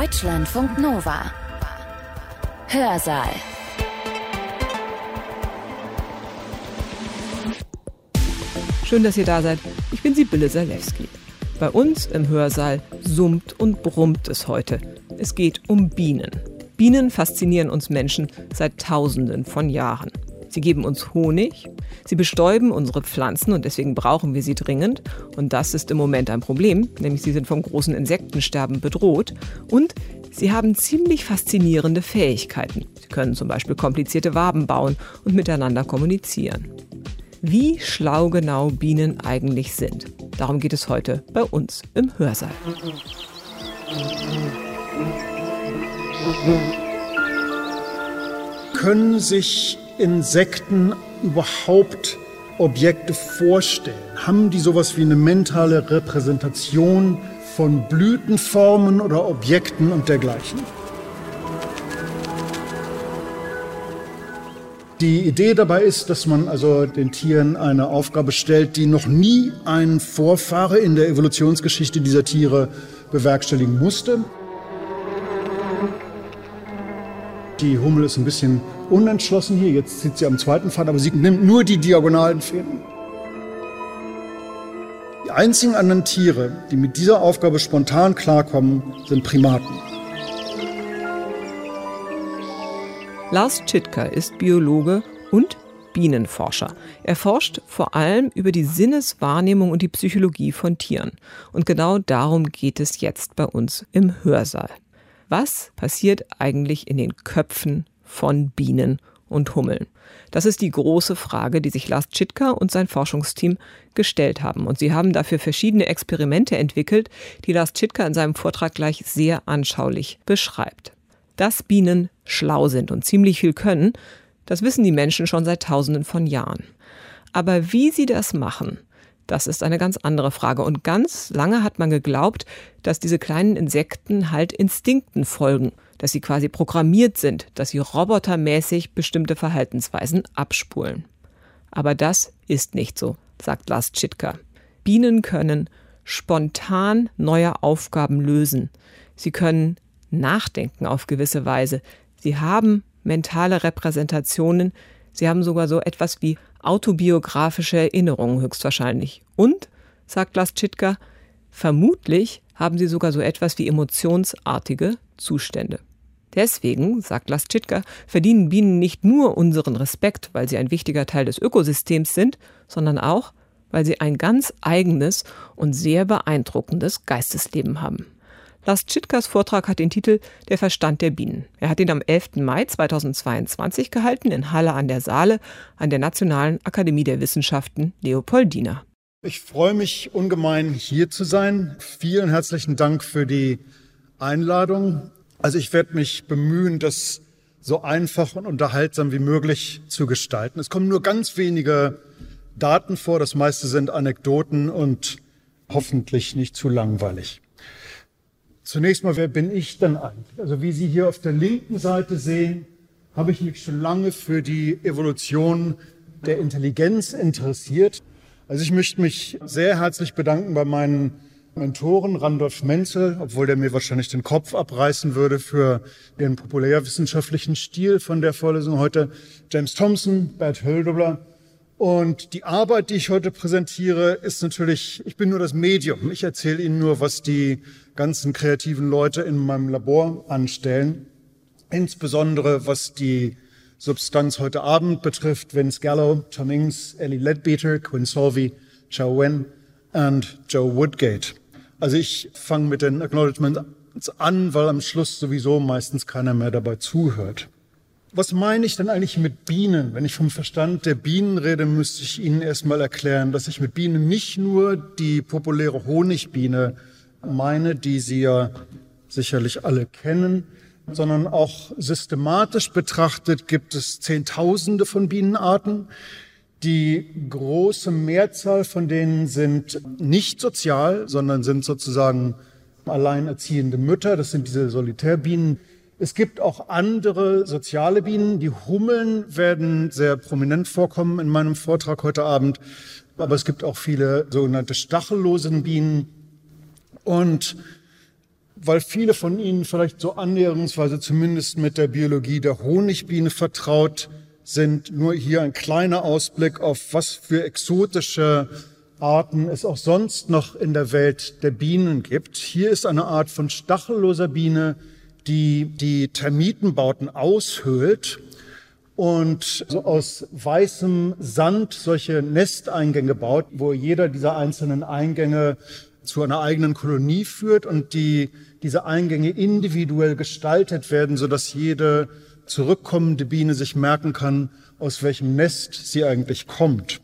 Deutschlandfunk Nova. Hörsaal. Schön, dass ihr da seid. Ich bin Sibylle Salewski. Bei uns im Hörsaal summt und brummt es heute. Es geht um Bienen. Bienen faszinieren uns Menschen seit Tausenden von Jahren. Sie geben uns Honig, sie bestäuben unsere Pflanzen und deswegen brauchen wir sie dringend. Und das ist im Moment ein Problem, nämlich sie sind vom großen Insektensterben bedroht. Und sie haben ziemlich faszinierende Fähigkeiten. Sie können zum Beispiel komplizierte Waben bauen und miteinander kommunizieren. Wie schlau genau Bienen eigentlich sind. Darum geht es heute bei uns im Hörsaal. Können sich Insekten überhaupt Objekte vorstellen? Haben die sowas wie eine mentale Repräsentation von Blütenformen oder Objekten und dergleichen? Die Idee dabei ist, dass man also den Tieren eine Aufgabe stellt, die noch nie ein Vorfahre in der Evolutionsgeschichte dieser Tiere bewerkstelligen musste. Die Hummel ist ein bisschen unentschlossen hier. Jetzt sitzt sie am zweiten Pfad, aber sie nimmt nur die diagonalen Fäden. Die einzigen anderen Tiere, die mit dieser Aufgabe spontan klarkommen, sind Primaten. Lars Tschitka ist Biologe und Bienenforscher. Er forscht vor allem über die Sinneswahrnehmung und die Psychologie von Tieren. Und genau darum geht es jetzt bei uns im Hörsaal. Was passiert eigentlich in den Köpfen von Bienen und Hummeln? Das ist die große Frage, die sich Lars Tschitka und sein Forschungsteam gestellt haben. Und sie haben dafür verschiedene Experimente entwickelt, die Lars Tschitka in seinem Vortrag gleich sehr anschaulich beschreibt. Dass Bienen schlau sind und ziemlich viel können, das wissen die Menschen schon seit Tausenden von Jahren. Aber wie sie das machen, das ist eine ganz andere Frage. Und ganz lange hat man geglaubt, dass diese kleinen Insekten halt Instinkten folgen, dass sie quasi programmiert sind, dass sie robotermäßig bestimmte Verhaltensweisen abspulen. Aber das ist nicht so, sagt Lars Tschitka. Bienen können spontan neue Aufgaben lösen. Sie können nachdenken auf gewisse Weise. Sie haben mentale Repräsentationen. Sie haben sogar so etwas wie autobiografische Erinnerungen höchstwahrscheinlich. Und, sagt Laschitka, vermutlich haben sie sogar so etwas wie emotionsartige Zustände. Deswegen, sagt Laschitka, verdienen Bienen nicht nur unseren Respekt, weil sie ein wichtiger Teil des Ökosystems sind, sondern auch, weil sie ein ganz eigenes und sehr beeindruckendes Geistesleben haben. Lars Tschitkas Vortrag hat den Titel Der Verstand der Bienen. Er hat ihn am 11. Mai 2022 gehalten in Halle an der Saale an der Nationalen Akademie der Wissenschaften Leopoldina. Ich freue mich ungemein, hier zu sein. Vielen herzlichen Dank für die Einladung. Also ich werde mich bemühen, das so einfach und unterhaltsam wie möglich zu gestalten. Es kommen nur ganz wenige Daten vor, das meiste sind Anekdoten und hoffentlich nicht zu langweilig. Zunächst mal, wer bin ich denn eigentlich? Also wie Sie hier auf der linken Seite sehen, habe ich mich schon lange für die Evolution der Intelligenz interessiert. Also ich möchte mich sehr herzlich bedanken bei meinen Mentoren Randolph Menzel, obwohl der mir wahrscheinlich den Kopf abreißen würde für ihren populärwissenschaftlichen Stil von der Vorlesung heute, James Thompson, Bert Höldobler und die Arbeit, die ich heute präsentiere, ist natürlich, ich bin nur das Medium. Ich erzähle Ihnen nur, was die ganzen kreativen Leute in meinem Labor anstellen. Insbesondere was die Substanz heute Abend betrifft, Vince Gallo, Tom Ings, Ellie Ledbeater, Quinn Solvey, Chao Wen und Joe Woodgate. Also ich fange mit den Acknowledgements an, weil am Schluss sowieso meistens keiner mehr dabei zuhört. Was meine ich denn eigentlich mit Bienen? Wenn ich vom Verstand der Bienen rede, müsste ich Ihnen erstmal erklären, dass ich mit Bienen nicht nur die populäre Honigbiene meine, die Sie ja sicherlich alle kennen, sondern auch systematisch betrachtet gibt es Zehntausende von Bienenarten. Die große Mehrzahl von denen sind nicht sozial, sondern sind sozusagen alleinerziehende Mütter. Das sind diese Solitärbienen, es gibt auch andere soziale Bienen. Die Hummeln werden sehr prominent vorkommen in meinem Vortrag heute Abend. Aber es gibt auch viele sogenannte stachellose Bienen. Und weil viele von Ihnen vielleicht so annäherungsweise zumindest mit der Biologie der Honigbiene vertraut sind. Nur hier ein kleiner Ausblick auf was für exotische Arten es auch sonst noch in der Welt der Bienen gibt. Hier ist eine Art von stachelloser Biene, die die Termitenbauten aushöhlt und so aus weißem Sand solche Nesteingänge baut, wo jeder dieser einzelnen Eingänge zu einer eigenen Kolonie führt und die, diese Eingänge individuell gestaltet werden, sodass jede zurückkommende Biene sich merken kann, aus welchem Nest sie eigentlich kommt.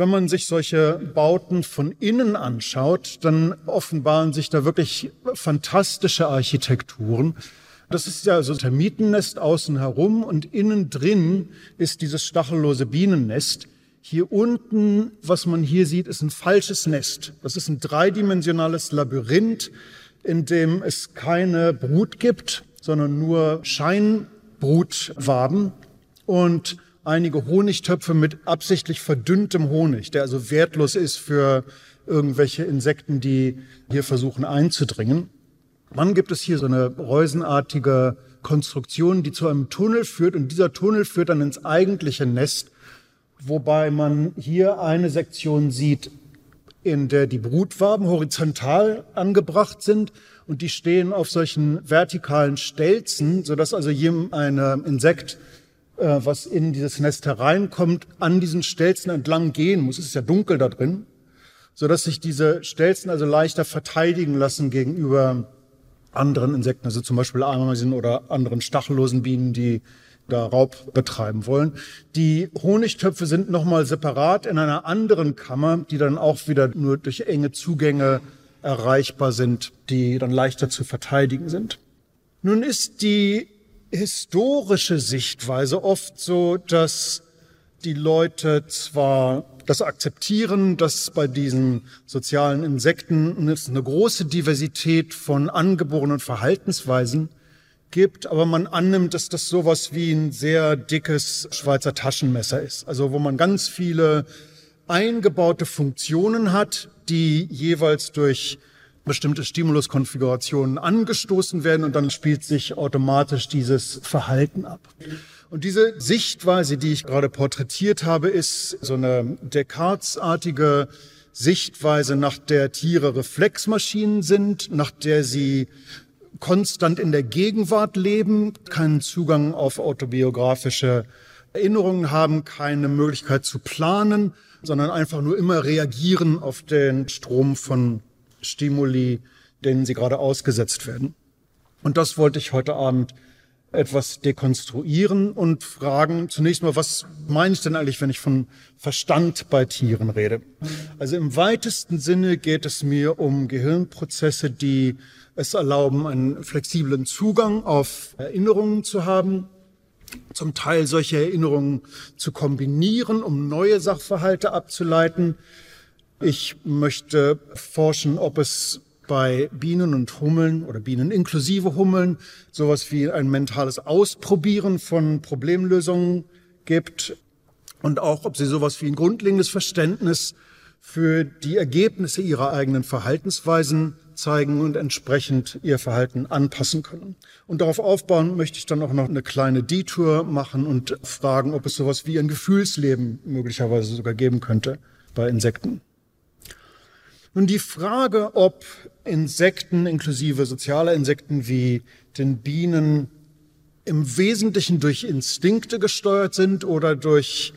Wenn man sich solche Bauten von innen anschaut, dann offenbaren sich da wirklich fantastische Architekturen. Das ist ja so ein Termitennest außen herum und innen drin ist dieses stachellose Bienennest. Hier unten, was man hier sieht, ist ein falsches Nest. Das ist ein dreidimensionales Labyrinth, in dem es keine Brut gibt, sondern nur Scheinbrutwaben und einige Honigtöpfe mit absichtlich verdünntem Honig, der also wertlos ist für irgendwelche Insekten, die hier versuchen einzudringen. Dann gibt es hier so eine reusenartige Konstruktion, die zu einem Tunnel führt und dieser Tunnel führt dann ins eigentliche Nest wobei man hier eine Sektion sieht, in der die Brutwaben horizontal angebracht sind und die stehen auf solchen vertikalen Stelzen, sodass also jedem ein Insekt, was in dieses Nest hereinkommt, an diesen Stelzen entlang gehen muss. Es ist ja dunkel da drin, sodass sich diese Stelzen also leichter verteidigen lassen gegenüber anderen Insekten, also zum Beispiel Ameisen oder anderen stachellosen Bienen, die da Raub betreiben wollen. Die Honigtöpfe sind nochmal separat in einer anderen Kammer, die dann auch wieder nur durch enge Zugänge erreichbar sind, die dann leichter zu verteidigen sind. Nun ist die historische Sichtweise oft so, dass die Leute zwar das akzeptieren, dass bei diesen sozialen Insekten eine große Diversität von angeborenen Verhaltensweisen gibt, aber man annimmt, dass das sowas wie ein sehr dickes Schweizer Taschenmesser ist. Also wo man ganz viele eingebaute Funktionen hat, die jeweils durch bestimmte Stimuluskonfigurationen angestoßen werden und dann spielt sich automatisch dieses Verhalten ab. Und diese Sichtweise, die ich gerade porträtiert habe, ist so eine Descartes-artige Sichtweise, nach der Tiere Reflexmaschinen sind, nach der sie konstant in der Gegenwart leben, keinen Zugang auf autobiografische Erinnerungen haben, keine Möglichkeit zu planen, sondern einfach nur immer reagieren auf den Strom von Stimuli, denen sie gerade ausgesetzt werden. Und das wollte ich heute Abend etwas dekonstruieren und fragen zunächst mal, was meine ich denn eigentlich, wenn ich von Verstand bei Tieren rede? Also im weitesten Sinne geht es mir um Gehirnprozesse, die es erlauben, einen flexiblen Zugang auf Erinnerungen zu haben, zum Teil solche Erinnerungen zu kombinieren, um neue Sachverhalte abzuleiten. Ich möchte forschen, ob es bei Bienen und Hummeln oder Bienen inklusive Hummeln sowas wie ein mentales Ausprobieren von Problemlösungen gibt und auch, ob sie sowas wie ein grundlegendes Verständnis für die Ergebnisse ihrer eigenen Verhaltensweisen zeigen und entsprechend ihr Verhalten anpassen können. Und darauf aufbauen möchte ich dann auch noch eine kleine Detour machen und fragen, ob es sowas wie ein Gefühlsleben möglicherweise sogar geben könnte bei Insekten. Nun die Frage, ob Insekten inklusive sozialer Insekten wie den Bienen im Wesentlichen durch Instinkte gesteuert sind oder durch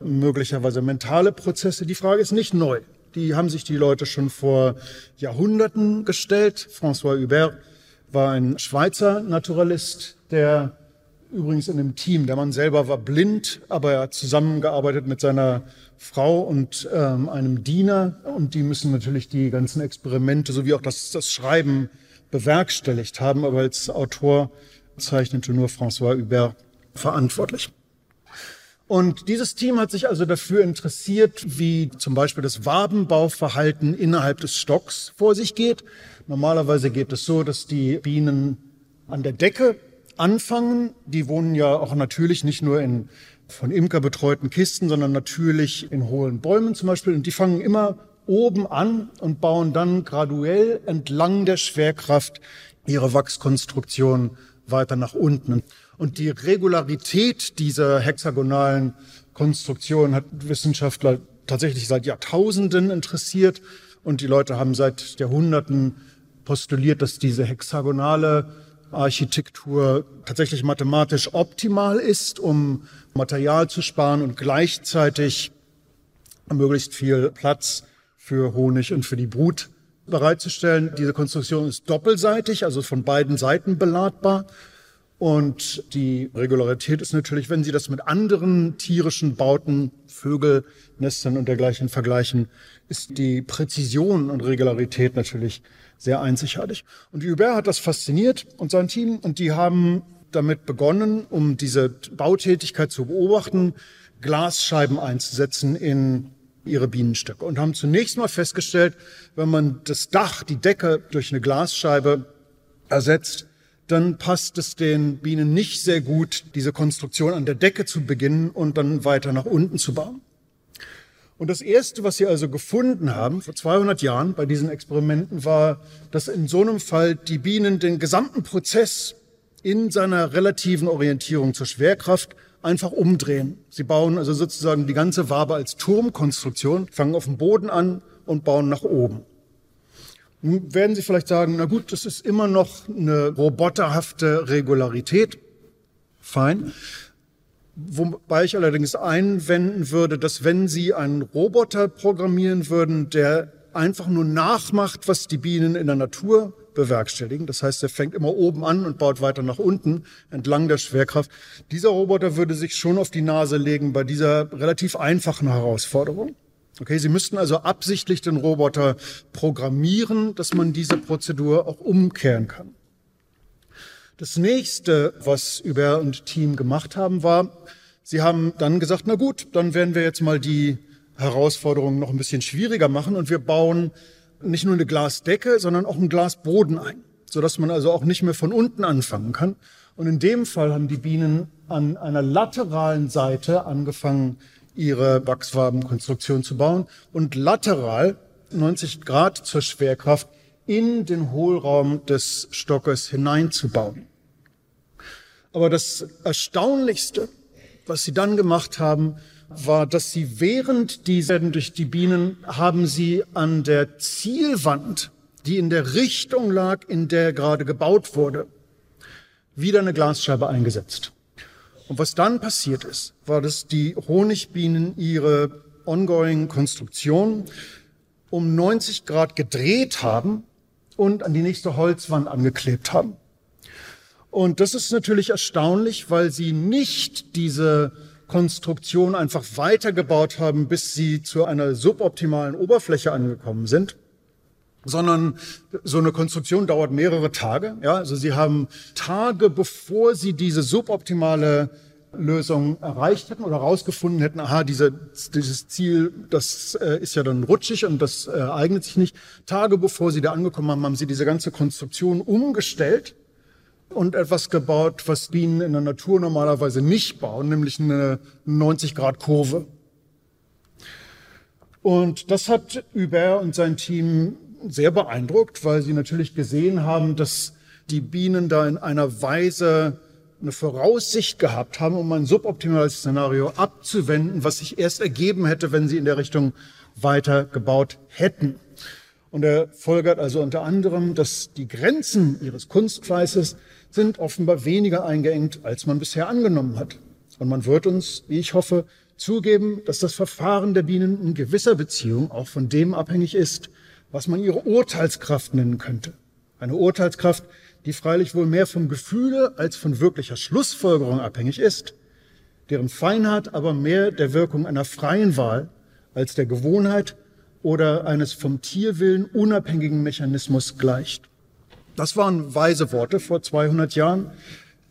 möglicherweise mentale Prozesse, die Frage ist nicht neu. Die haben sich die Leute schon vor Jahrhunderten gestellt. François Hubert war ein Schweizer Naturalist, der übrigens in dem Team, der Mann selber war blind, aber er hat zusammengearbeitet mit seiner Frau und ähm, einem Diener und die müssen natürlich die ganzen Experimente sowie auch das, das Schreiben bewerkstelligt haben, aber als Autor zeichnete nur François Hubert verantwortlich. Und dieses Team hat sich also dafür interessiert, wie zum Beispiel das Wabenbauverhalten innerhalb des Stocks vor sich geht. Normalerweise geht es so, dass die Bienen an der Decke anfangen. Die wohnen ja auch natürlich nicht nur in von Imker betreuten Kisten, sondern natürlich in hohlen Bäumen zum Beispiel. Und die fangen immer oben an und bauen dann graduell entlang der Schwerkraft ihre Wachskonstruktion weiter nach unten. Und die Regularität dieser hexagonalen Konstruktion hat Wissenschaftler tatsächlich seit Jahrtausenden interessiert. Und die Leute haben seit Jahrhunderten postuliert, dass diese hexagonale Architektur tatsächlich mathematisch optimal ist, um Material zu sparen und gleichzeitig möglichst viel Platz für Honig und für die Brut bereitzustellen. Diese Konstruktion ist doppelseitig, also von beiden Seiten beladbar. Und die Regularität ist natürlich, wenn Sie das mit anderen tierischen Bauten, Vögel, Nestern und dergleichen vergleichen, ist die Präzision und Regularität natürlich sehr einzigartig. Und Hubert hat das fasziniert und sein Team und die haben damit begonnen, um diese Bautätigkeit zu beobachten, Glasscheiben einzusetzen in ihre Bienenstöcke und haben zunächst mal festgestellt, wenn man das Dach, die Decke durch eine Glasscheibe ersetzt, dann passt es den Bienen nicht sehr gut, diese Konstruktion an der Decke zu beginnen und dann weiter nach unten zu bauen. Und das Erste, was sie also gefunden haben vor 200 Jahren bei diesen Experimenten, war, dass in so einem Fall die Bienen den gesamten Prozess in seiner relativen Orientierung zur Schwerkraft einfach umdrehen. Sie bauen also sozusagen die ganze Wabe als Turmkonstruktion, fangen auf dem Boden an und bauen nach oben. Nun werden Sie vielleicht sagen, na gut, das ist immer noch eine roboterhafte Regularität. Fein. Wobei ich allerdings einwenden würde, dass wenn Sie einen Roboter programmieren würden, der einfach nur nachmacht, was die Bienen in der Natur bewerkstelligen. Das heißt, er fängt immer oben an und baut weiter nach unten entlang der Schwerkraft. Dieser Roboter würde sich schon auf die Nase legen bei dieser relativ einfachen Herausforderung. Okay, Sie müssten also absichtlich den Roboter programmieren, dass man diese Prozedur auch umkehren kann. Das nächste, was Hubert und Team gemacht haben, war, sie haben dann gesagt, na gut, dann werden wir jetzt mal die Herausforderungen noch ein bisschen schwieriger machen und wir bauen nicht nur eine Glasdecke, sondern auch einen Glasboden ein, sodass man also auch nicht mehr von unten anfangen kann. Und in dem Fall haben die Bienen an einer lateralen Seite angefangen, ihre Wachswabenkonstruktion zu bauen und lateral 90 Grad zur Schwerkraft in den Hohlraum des Stockes hineinzubauen. Aber das Erstaunlichste, was sie dann gemacht haben, war, dass sie während dieser durch die Bienen haben sie an der Zielwand, die in der Richtung lag, in der gerade gebaut wurde, wieder eine Glasscheibe eingesetzt. Und was dann passiert ist, war, dass die Honigbienen ihre ongoing Konstruktion um 90 Grad gedreht haben und an die nächste Holzwand angeklebt haben. Und das ist natürlich erstaunlich, weil sie nicht diese Konstruktion einfach weitergebaut haben, bis sie zu einer suboptimalen Oberfläche angekommen sind, sondern so eine Konstruktion dauert mehrere Tage. Ja, also sie haben Tage, bevor sie diese suboptimale Lösung erreicht hätten oder herausgefunden hätten, aha, diese, dieses Ziel, das äh, ist ja dann rutschig und das äh, eignet sich nicht. Tage bevor sie da angekommen haben, haben sie diese ganze Konstruktion umgestellt und etwas gebaut, was Bienen in der Natur normalerweise nicht bauen, nämlich eine 90-Grad-Kurve. Und das hat Hubert und sein Team sehr beeindruckt, weil sie natürlich gesehen haben, dass die Bienen da in einer Weise eine Voraussicht gehabt haben, um ein suboptimales Szenario abzuwenden, was sich erst ergeben hätte, wenn sie in der Richtung weiter gebaut hätten. Und er folgert also unter anderem, dass die Grenzen ihres Kunstfleißes sind offenbar weniger eingeengt, als man bisher angenommen hat. Und man wird uns, wie ich hoffe, zugeben, dass das Verfahren der Bienen in gewisser Beziehung auch von dem abhängig ist, was man ihre Urteilskraft nennen könnte. Eine Urteilskraft, die freilich wohl mehr vom Gefühle als von wirklicher Schlussfolgerung abhängig ist, deren Feinheit aber mehr der Wirkung einer freien Wahl als der Gewohnheit oder eines vom Tierwillen unabhängigen Mechanismus gleicht. Das waren weise Worte vor 200 Jahren.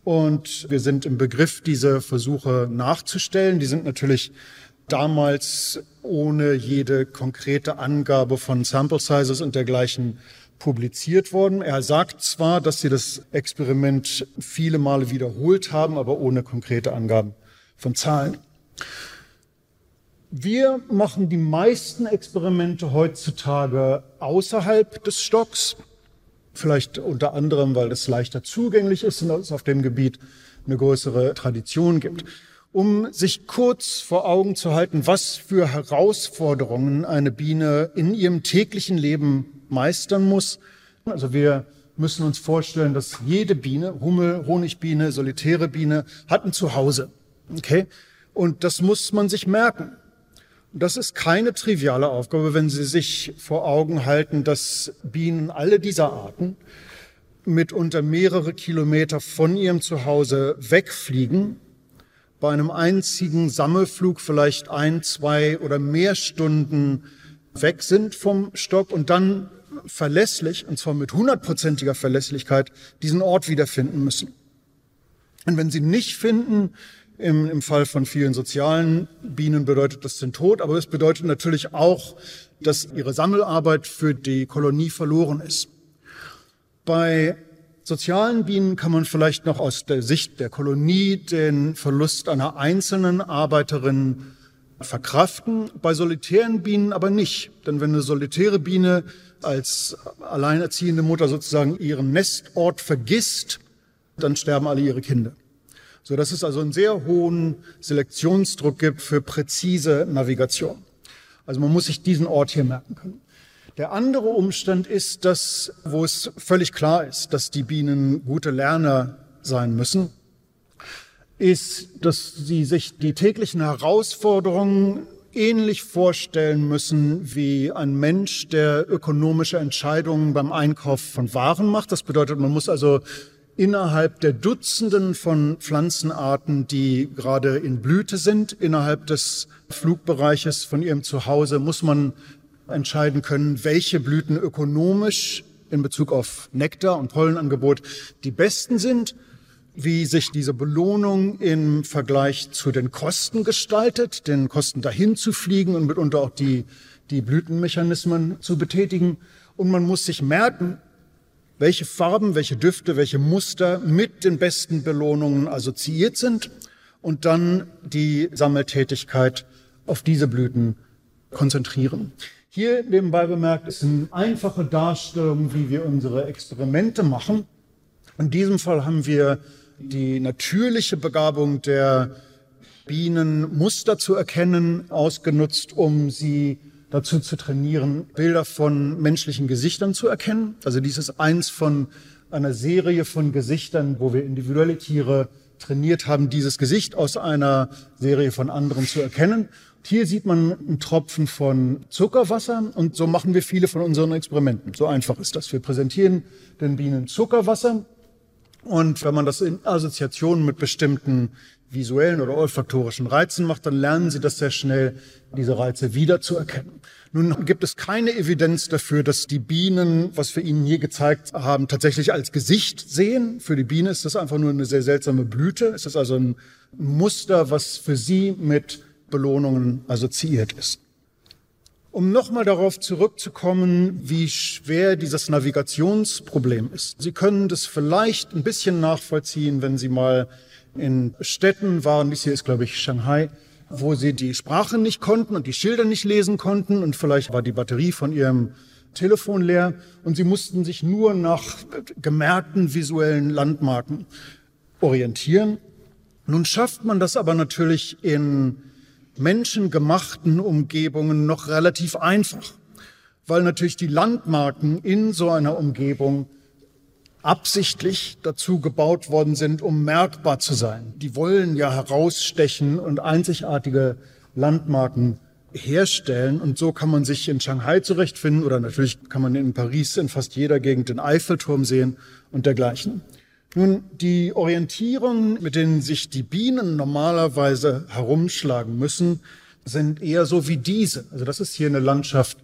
Und wir sind im Begriff, diese Versuche nachzustellen. Die sind natürlich damals ohne jede konkrete Angabe von Sample Sizes und dergleichen publiziert worden. Er sagt zwar, dass sie das Experiment viele Male wiederholt haben, aber ohne konkrete Angaben von Zahlen. Wir machen die meisten Experimente heutzutage außerhalb des Stocks. Vielleicht unter anderem, weil es leichter zugänglich ist und es auf dem Gebiet eine größere Tradition gibt. Um sich kurz vor Augen zu halten, was für Herausforderungen eine Biene in ihrem täglichen Leben meistern muss. Also wir müssen uns vorstellen, dass jede Biene, Hummel, Honigbiene, solitäre Biene, hat ein Zuhause. Okay? Und das muss man sich merken. Das ist keine triviale Aufgabe, wenn Sie sich vor Augen halten, dass Bienen alle dieser Arten mitunter mehrere Kilometer von ihrem Zuhause wegfliegen, bei einem einzigen Sammelflug vielleicht ein, zwei oder mehr Stunden weg sind vom Stock und dann verlässlich, und zwar mit hundertprozentiger Verlässlichkeit, diesen Ort wiederfinden müssen. Und wenn sie nicht finden, im, Im Fall von vielen sozialen Bienen bedeutet das den Tod, aber es bedeutet natürlich auch, dass ihre Sammelarbeit für die Kolonie verloren ist. Bei sozialen Bienen kann man vielleicht noch aus der Sicht der Kolonie den Verlust einer einzelnen Arbeiterin verkraften, bei solitären Bienen aber nicht. Denn wenn eine solitäre Biene als alleinerziehende Mutter sozusagen ihren Nestort vergisst, dann sterben alle ihre Kinder so dass es also einen sehr hohen Selektionsdruck gibt für präzise Navigation. Also man muss sich diesen Ort hier merken können. Der andere Umstand ist, dass, wo es völlig klar ist, dass die Bienen gute Lerner sein müssen, ist, dass sie sich die täglichen Herausforderungen ähnlich vorstellen müssen wie ein Mensch, der ökonomische Entscheidungen beim Einkauf von Waren macht. Das bedeutet, man muss also innerhalb der Dutzenden von Pflanzenarten, die gerade in Blüte sind, innerhalb des Flugbereiches von ihrem Zuhause, muss man entscheiden können, welche Blüten ökonomisch in Bezug auf Nektar und Pollenangebot die besten sind, wie sich diese Belohnung im Vergleich zu den Kosten gestaltet, den Kosten dahin zu fliegen und mitunter auch die, die Blütenmechanismen zu betätigen. Und man muss sich merken, welche Farben, welche Düfte, welche Muster mit den besten Belohnungen assoziiert sind und dann die Sammeltätigkeit auf diese Blüten konzentrieren. Hier nebenbei bemerkt, ist eine einfache Darstellung, wie wir unsere Experimente machen. In diesem Fall haben wir die natürliche Begabung der Bienen, Muster zu erkennen, ausgenutzt, um sie dazu zu trainieren, Bilder von menschlichen Gesichtern zu erkennen. Also dies ist eins von einer Serie von Gesichtern, wo wir individuelle Tiere trainiert haben, dieses Gesicht aus einer Serie von anderen zu erkennen. hier sieht man einen Tropfen von Zuckerwasser und so machen wir viele von unseren Experimenten. So einfach ist das. Wir präsentieren den Bienen Zuckerwasser und wenn man das in Assoziationen mit bestimmten visuellen oder olfaktorischen Reizen macht, dann lernen sie das sehr schnell, diese Reize wiederzuerkennen. Nun gibt es keine Evidenz dafür, dass die Bienen, was wir Ihnen hier gezeigt haben, tatsächlich als Gesicht sehen. Für die Biene ist das einfach nur eine sehr seltsame Blüte. Es ist also ein Muster, was für sie mit Belohnungen assoziiert ist. Um nochmal darauf zurückzukommen, wie schwer dieses Navigationsproblem ist. Sie können das vielleicht ein bisschen nachvollziehen, wenn Sie mal in Städten waren, dies hier ist, glaube ich, Shanghai, wo sie die Sprache nicht konnten und die Schilder nicht lesen konnten und vielleicht war die Batterie von ihrem Telefon leer und sie mussten sich nur nach gemerkten visuellen Landmarken orientieren. Nun schafft man das aber natürlich in menschengemachten Umgebungen noch relativ einfach, weil natürlich die Landmarken in so einer Umgebung absichtlich dazu gebaut worden sind, um merkbar zu sein. Die wollen ja herausstechen und einzigartige Landmarken herstellen. Und so kann man sich in Shanghai zurechtfinden oder natürlich kann man in Paris in fast jeder Gegend den Eiffelturm sehen und dergleichen. Nun, die Orientierungen, mit denen sich die Bienen normalerweise herumschlagen müssen, sind eher so wie diese. Also das ist hier eine Landschaft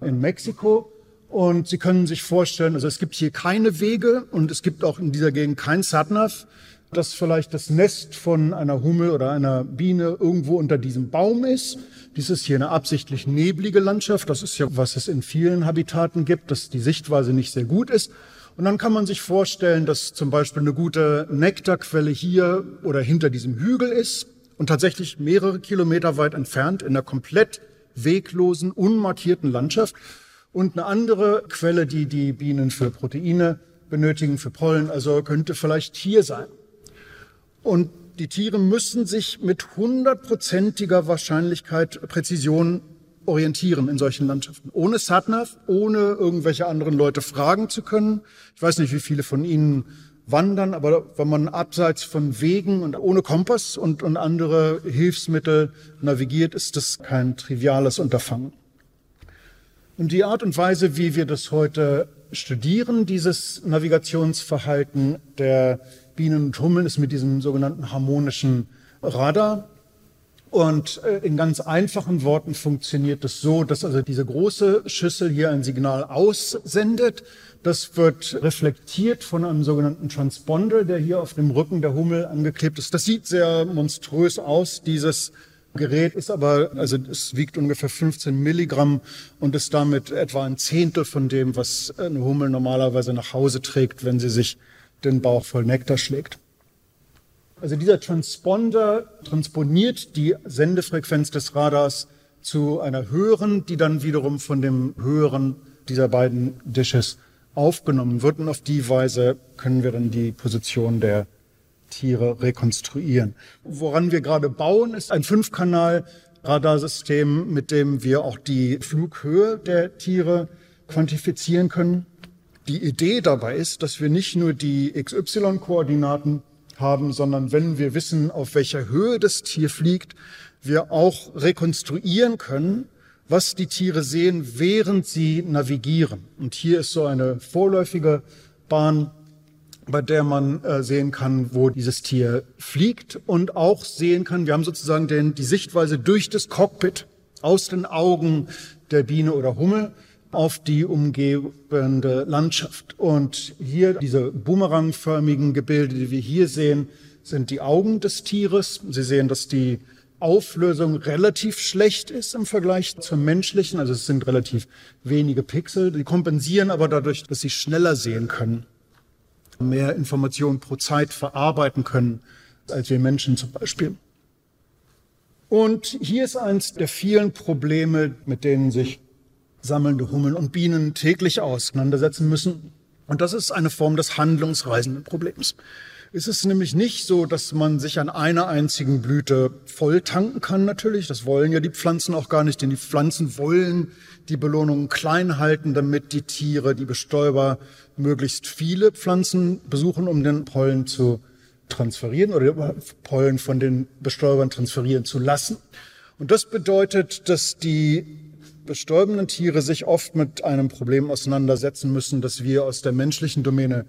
in Mexiko. Und Sie können sich vorstellen, also es gibt hier keine Wege und es gibt auch in dieser Gegend kein Satnav, dass vielleicht das Nest von einer Hummel oder einer Biene irgendwo unter diesem Baum ist. Dies ist hier eine absichtlich neblige Landschaft. Das ist ja, was es in vielen Habitaten gibt, dass die Sichtweise nicht sehr gut ist. Und dann kann man sich vorstellen, dass zum Beispiel eine gute Nektarquelle hier oder hinter diesem Hügel ist Und tatsächlich mehrere Kilometer weit entfernt in einer komplett weglosen, unmarkierten Landschaft. Und eine andere Quelle, die die Bienen für Proteine benötigen, für Pollen, also könnte vielleicht hier sein. Und die Tiere müssen sich mit hundertprozentiger Wahrscheinlichkeit, Präzision orientieren in solchen Landschaften. Ohne Satnav, ohne irgendwelche anderen Leute fragen zu können. Ich weiß nicht, wie viele von Ihnen wandern, aber wenn man abseits von Wegen und ohne Kompass und, und andere Hilfsmittel navigiert, ist das kein triviales Unterfangen. Und die Art und Weise, wie wir das heute studieren, dieses Navigationsverhalten der Bienen und Hummeln, ist mit diesem sogenannten harmonischen Radar. Und äh, in ganz einfachen Worten funktioniert es so, dass also diese große Schüssel hier ein Signal aussendet. Das wird reflektiert von einem sogenannten Transponder, der hier auf dem Rücken der Hummel angeklebt ist. Das sieht sehr monströs aus, dieses Gerät ist aber, also es wiegt ungefähr 15 Milligramm und ist damit etwa ein Zehntel von dem, was eine Hummel normalerweise nach Hause trägt, wenn sie sich den Bauch voll Nektar schlägt. Also dieser Transponder transponiert die Sendefrequenz des Radars zu einer höheren, die dann wiederum von dem höheren dieser beiden Dishes aufgenommen wird. Und auf die Weise können wir dann die Position der Tiere rekonstruieren. Woran wir gerade bauen, ist ein Fünfkanal-Radarsystem, mit dem wir auch die Flughöhe der Tiere quantifizieren können. Die Idee dabei ist, dass wir nicht nur die XY-Koordinaten haben, sondern wenn wir wissen, auf welcher Höhe das Tier fliegt, wir auch rekonstruieren können, was die Tiere sehen, während sie navigieren. Und hier ist so eine vorläufige Bahn, bei der man äh, sehen kann, wo dieses Tier fliegt und auch sehen kann, wir haben sozusagen den, die Sichtweise durch das Cockpit aus den Augen der Biene oder Hummel auf die umgebende Landschaft. Und hier diese boomerangförmigen Gebilde, die wir hier sehen, sind die Augen des Tieres. Sie sehen, dass die Auflösung relativ schlecht ist im Vergleich zum menschlichen. Also es sind relativ wenige Pixel. Die kompensieren aber dadurch, dass sie schneller sehen können, mehr Informationen pro Zeit verarbeiten können, als wir Menschen zum Beispiel. Und hier ist eins der vielen Probleme, mit denen sich sammelnde Hummeln und Bienen täglich auseinandersetzen müssen. Und das ist eine Form des handlungsreisenden Problems. Es ist nämlich nicht so, dass man sich an einer einzigen Blüte voll tanken kann natürlich. Das wollen ja die Pflanzen auch gar nicht, denn die Pflanzen wollen die Belohnungen klein halten, damit die Tiere, die Bestäuber, möglichst viele Pflanzen besuchen, um den Pollen zu transferieren oder Pollen von den Bestäubern transferieren zu lassen. Und das bedeutet, dass die bestäubenden Tiere sich oft mit einem Problem auseinandersetzen müssen, das wir aus der menschlichen Domäne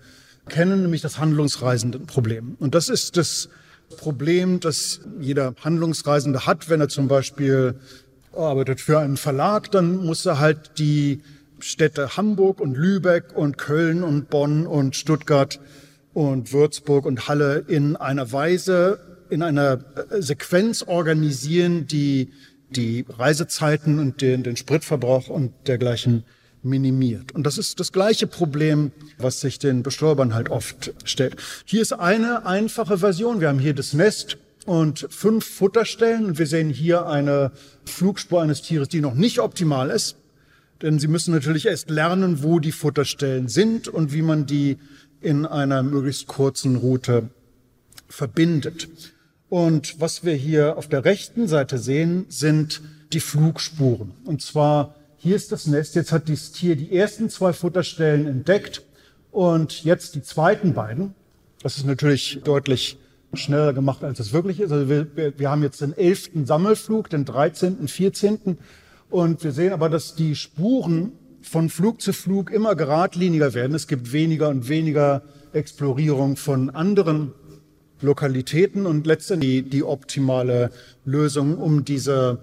kennen, nämlich das handlungsreisenden Problem. Und das ist das Problem, das jeder Handlungsreisende hat, wenn er zum Beispiel arbeitet für einen Verlag, dann muss er halt die Städte Hamburg und Lübeck und Köln und Bonn und Stuttgart und Würzburg und Halle in einer Weise, in einer Sequenz organisieren, die die Reisezeiten und den, den Spritverbrauch und dergleichen minimiert. Und das ist das gleiche Problem, was sich den Bestäubern halt oft stellt. Hier ist eine einfache Version. Wir haben hier das Nest und fünf Futterstellen und wir sehen hier eine Flugspur eines Tieres, die noch nicht optimal ist. Denn sie müssen natürlich erst lernen, wo die Futterstellen sind und wie man die in einer möglichst kurzen Route verbindet. Und was wir hier auf der rechten Seite sehen, sind die Flugspuren. Und zwar hier ist das Nest, jetzt hat dieses Tier die ersten zwei Futterstellen entdeckt und jetzt die zweiten beiden. Das ist natürlich deutlich schneller gemacht, als es wirklich ist. Also wir, wir haben jetzt den elften Sammelflug, den dreizehnten, vierzehnten und wir sehen aber, dass die Spuren von Flug zu Flug immer geradliniger werden. Es gibt weniger und weniger Explorierung von anderen Lokalitäten und letztendlich die, die optimale Lösung, um diese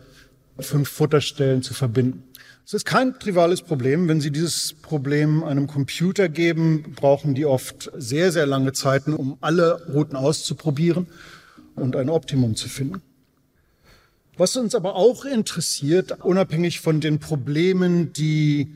fünf Futterstellen zu verbinden. Es ist kein triviales Problem. Wenn Sie dieses Problem einem Computer geben, brauchen die oft sehr, sehr lange Zeiten, um alle Routen auszuprobieren und ein Optimum zu finden. Was uns aber auch interessiert, unabhängig von den Problemen, die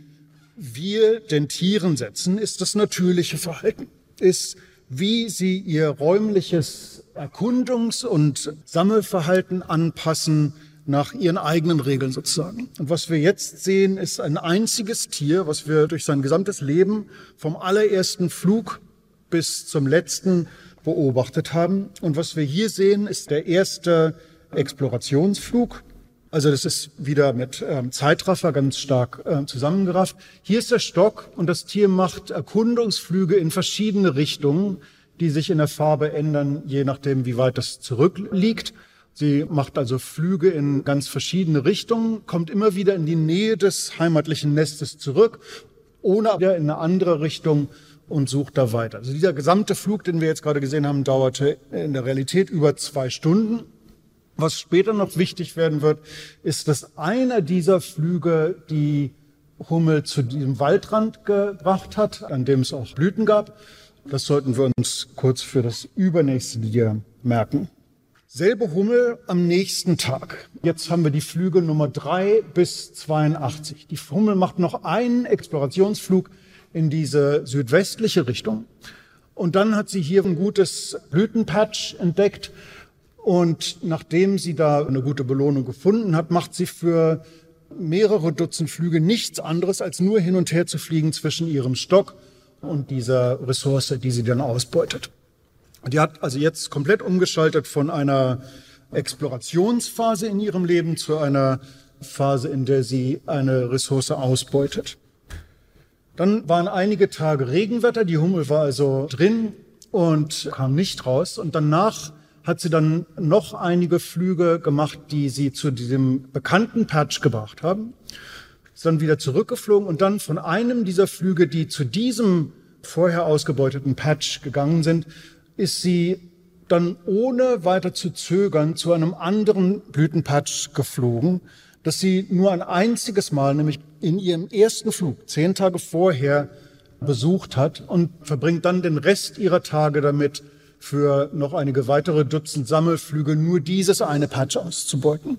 wir den Tieren setzen, ist das natürliche Verhalten. Ist wie sie ihr räumliches Erkundungs- und Sammelverhalten anpassen nach ihren eigenen Regeln sozusagen. Und was wir jetzt sehen, ist ein einziges Tier, was wir durch sein gesamtes Leben vom allerersten Flug bis zum letzten beobachtet haben. Und was wir hier sehen, ist der erste Explorationsflug. Also das ist wieder mit ähm, Zeitraffer ganz stark äh, zusammengerafft. Hier ist der Stock und das Tier macht Erkundungsflüge in verschiedene Richtungen, die sich in der Farbe ändern, je nachdem, wie weit das zurückliegt. Sie macht also Flüge in ganz verschiedene Richtungen, kommt immer wieder in die Nähe des heimatlichen Nestes zurück, ohne wieder in eine andere Richtung und sucht da weiter. Also dieser gesamte Flug, den wir jetzt gerade gesehen haben, dauerte in der Realität über zwei Stunden. Was später noch wichtig werden wird, ist, dass einer dieser Flüge die Hummel zu diesem Waldrand gebracht hat, an dem es auch Blüten gab. Das sollten wir uns kurz für das übernächste Dia merken. Selbe Hummel am nächsten Tag. Jetzt haben wir die Flüge Nummer drei bis 82. Die Hummel macht noch einen Explorationsflug in diese südwestliche Richtung. Und dann hat sie hier ein gutes Blütenpatch entdeckt. Und nachdem sie da eine gute Belohnung gefunden hat, macht sie für mehrere Dutzend Flüge nichts anderes, als nur hin und her zu fliegen zwischen ihrem Stock und dieser Ressource, die sie dann ausbeutet. Die hat also jetzt komplett umgeschaltet von einer Explorationsphase in ihrem Leben zu einer Phase, in der sie eine Ressource ausbeutet. Dann waren einige Tage Regenwetter, die Hummel war also drin und kam nicht raus. Und danach hat sie dann noch einige Flüge gemacht, die sie zu diesem bekannten Patch gebracht haben. Ist dann wieder zurückgeflogen und dann von einem dieser Flüge, die zu diesem vorher ausgebeuteten Patch gegangen sind, ist sie dann ohne weiter zu zögern zu einem anderen Blütenpatch geflogen, das sie nur ein einziges Mal, nämlich in ihrem ersten Flug, zehn Tage vorher, besucht hat und verbringt dann den Rest ihrer Tage damit, für noch einige weitere Dutzend Sammelflüge nur dieses eine Patch auszubeuten.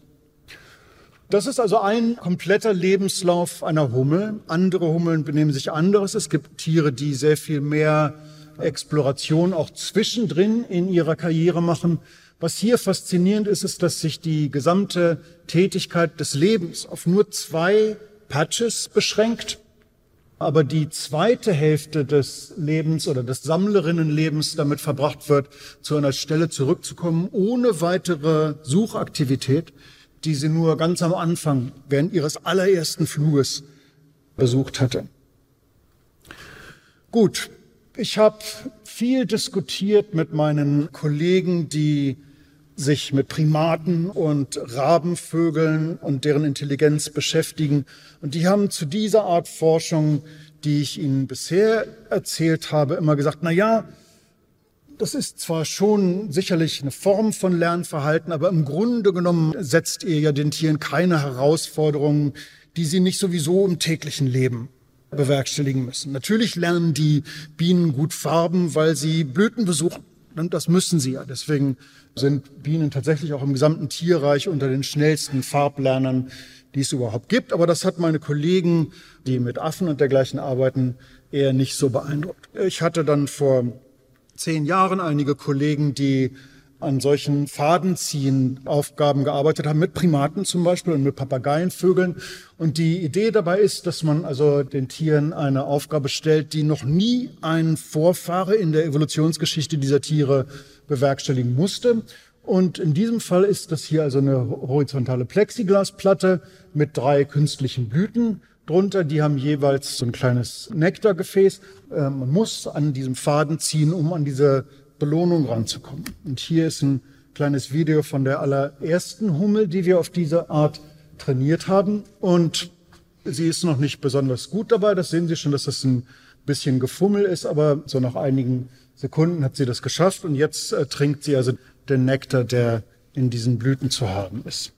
Das ist also ein kompletter Lebenslauf einer Hummel. Andere Hummeln benehmen sich anderes. Es gibt Tiere, die sehr viel mehr Exploration auch zwischendrin in ihrer Karriere machen. Was hier faszinierend ist, ist, dass sich die gesamte Tätigkeit des Lebens auf nur zwei Patches beschränkt. Aber die zweite Hälfte des Lebens oder des Sammlerinnenlebens damit verbracht wird, zu einer Stelle zurückzukommen, ohne weitere Suchaktivität, die sie nur ganz am Anfang während ihres allerersten Fluges besucht hatte. Gut, ich habe viel diskutiert mit meinen Kollegen, die sich mit Primaten und Rabenvögeln und deren Intelligenz beschäftigen. Und die haben zu dieser Art Forschung, die ich Ihnen bisher erzählt habe, immer gesagt, na ja, das ist zwar schon sicherlich eine Form von Lernverhalten, aber im Grunde genommen setzt ihr ja den Tieren keine Herausforderungen, die sie nicht sowieso im täglichen Leben bewerkstelligen müssen. Natürlich lernen die Bienen gut Farben, weil sie Blüten besuchen. Und das müssen sie ja. Deswegen sind Bienen tatsächlich auch im gesamten Tierreich unter den schnellsten Farblernern, die es überhaupt gibt. Aber das hat meine Kollegen, die mit Affen und dergleichen arbeiten, eher nicht so beeindruckt. Ich hatte dann vor zehn Jahren einige Kollegen, die an solchen Fadenziehen Aufgaben gearbeitet haben, mit Primaten zum Beispiel und mit Papageienvögeln. Und die Idee dabei ist, dass man also den Tieren eine Aufgabe stellt, die noch nie ein Vorfahre in der Evolutionsgeschichte dieser Tiere bewerkstelligen musste. Und in diesem Fall ist das hier also eine horizontale Plexiglasplatte mit drei künstlichen Blüten drunter. Die haben jeweils so ein kleines Nektargefäß. Äh, man muss an diesem Faden ziehen, um an diese Belohnung ranzukommen. Und hier ist ein kleines Video von der allerersten Hummel, die wir auf diese Art trainiert haben. Und sie ist noch nicht besonders gut dabei. Das sehen Sie schon, dass das ein bisschen Gefummel ist, aber so nach einigen Sekunden hat sie das geschafft und jetzt äh, trinkt sie also den Nektar, der in diesen Blüten zu haben ist.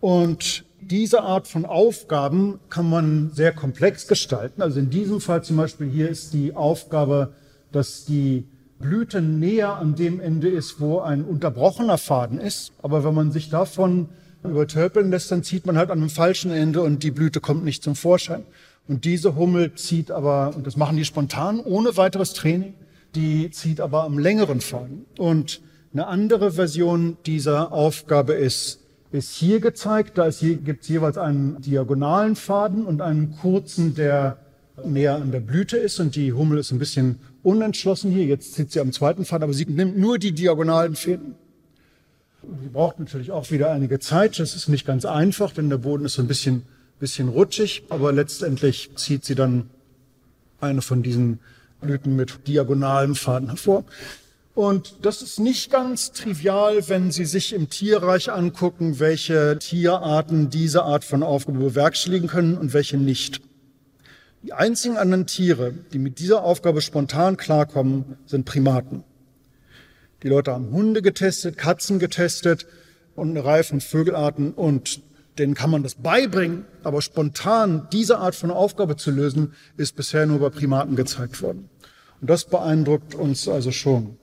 Und diese Art von Aufgaben kann man sehr komplex gestalten. Also in diesem Fall zum Beispiel hier ist die Aufgabe, dass die Blüte näher an dem Ende ist, wo ein unterbrochener Faden ist. Aber wenn man sich davon übertölpeln lässt, dann zieht man halt an dem falschen Ende und die Blüte kommt nicht zum Vorschein. Und diese Hummel zieht aber, und das machen die spontan, ohne weiteres Training, die zieht aber am längeren Faden. Und eine andere Version dieser Aufgabe ist, ist hier gezeigt. Da gibt es jeweils einen diagonalen Faden und einen kurzen, der näher an der Blüte ist. Und die Hummel ist ein bisschen unentschlossen hier. Jetzt zieht sie am zweiten Faden, aber sie nimmt nur die diagonalen Fäden. Sie braucht natürlich auch wieder einige Zeit. Das ist nicht ganz einfach, denn der Boden ist so ein bisschen, bisschen rutschig. Aber letztendlich zieht sie dann eine von diesen Blüten mit diagonalem Faden hervor. Und das ist nicht ganz trivial, wenn Sie sich im Tierreich angucken, welche Tierarten diese Art von Aufgabe bewerkstelligen können und welche nicht. Die einzigen anderen Tiere, die mit dieser Aufgabe spontan klarkommen, sind Primaten. Die Leute haben Hunde getestet, Katzen getestet und eine Reihe von Vögelarten und denen kann man das beibringen, aber spontan diese Art von Aufgabe zu lösen, ist bisher nur bei Primaten gezeigt worden. Und das beeindruckt uns also schon.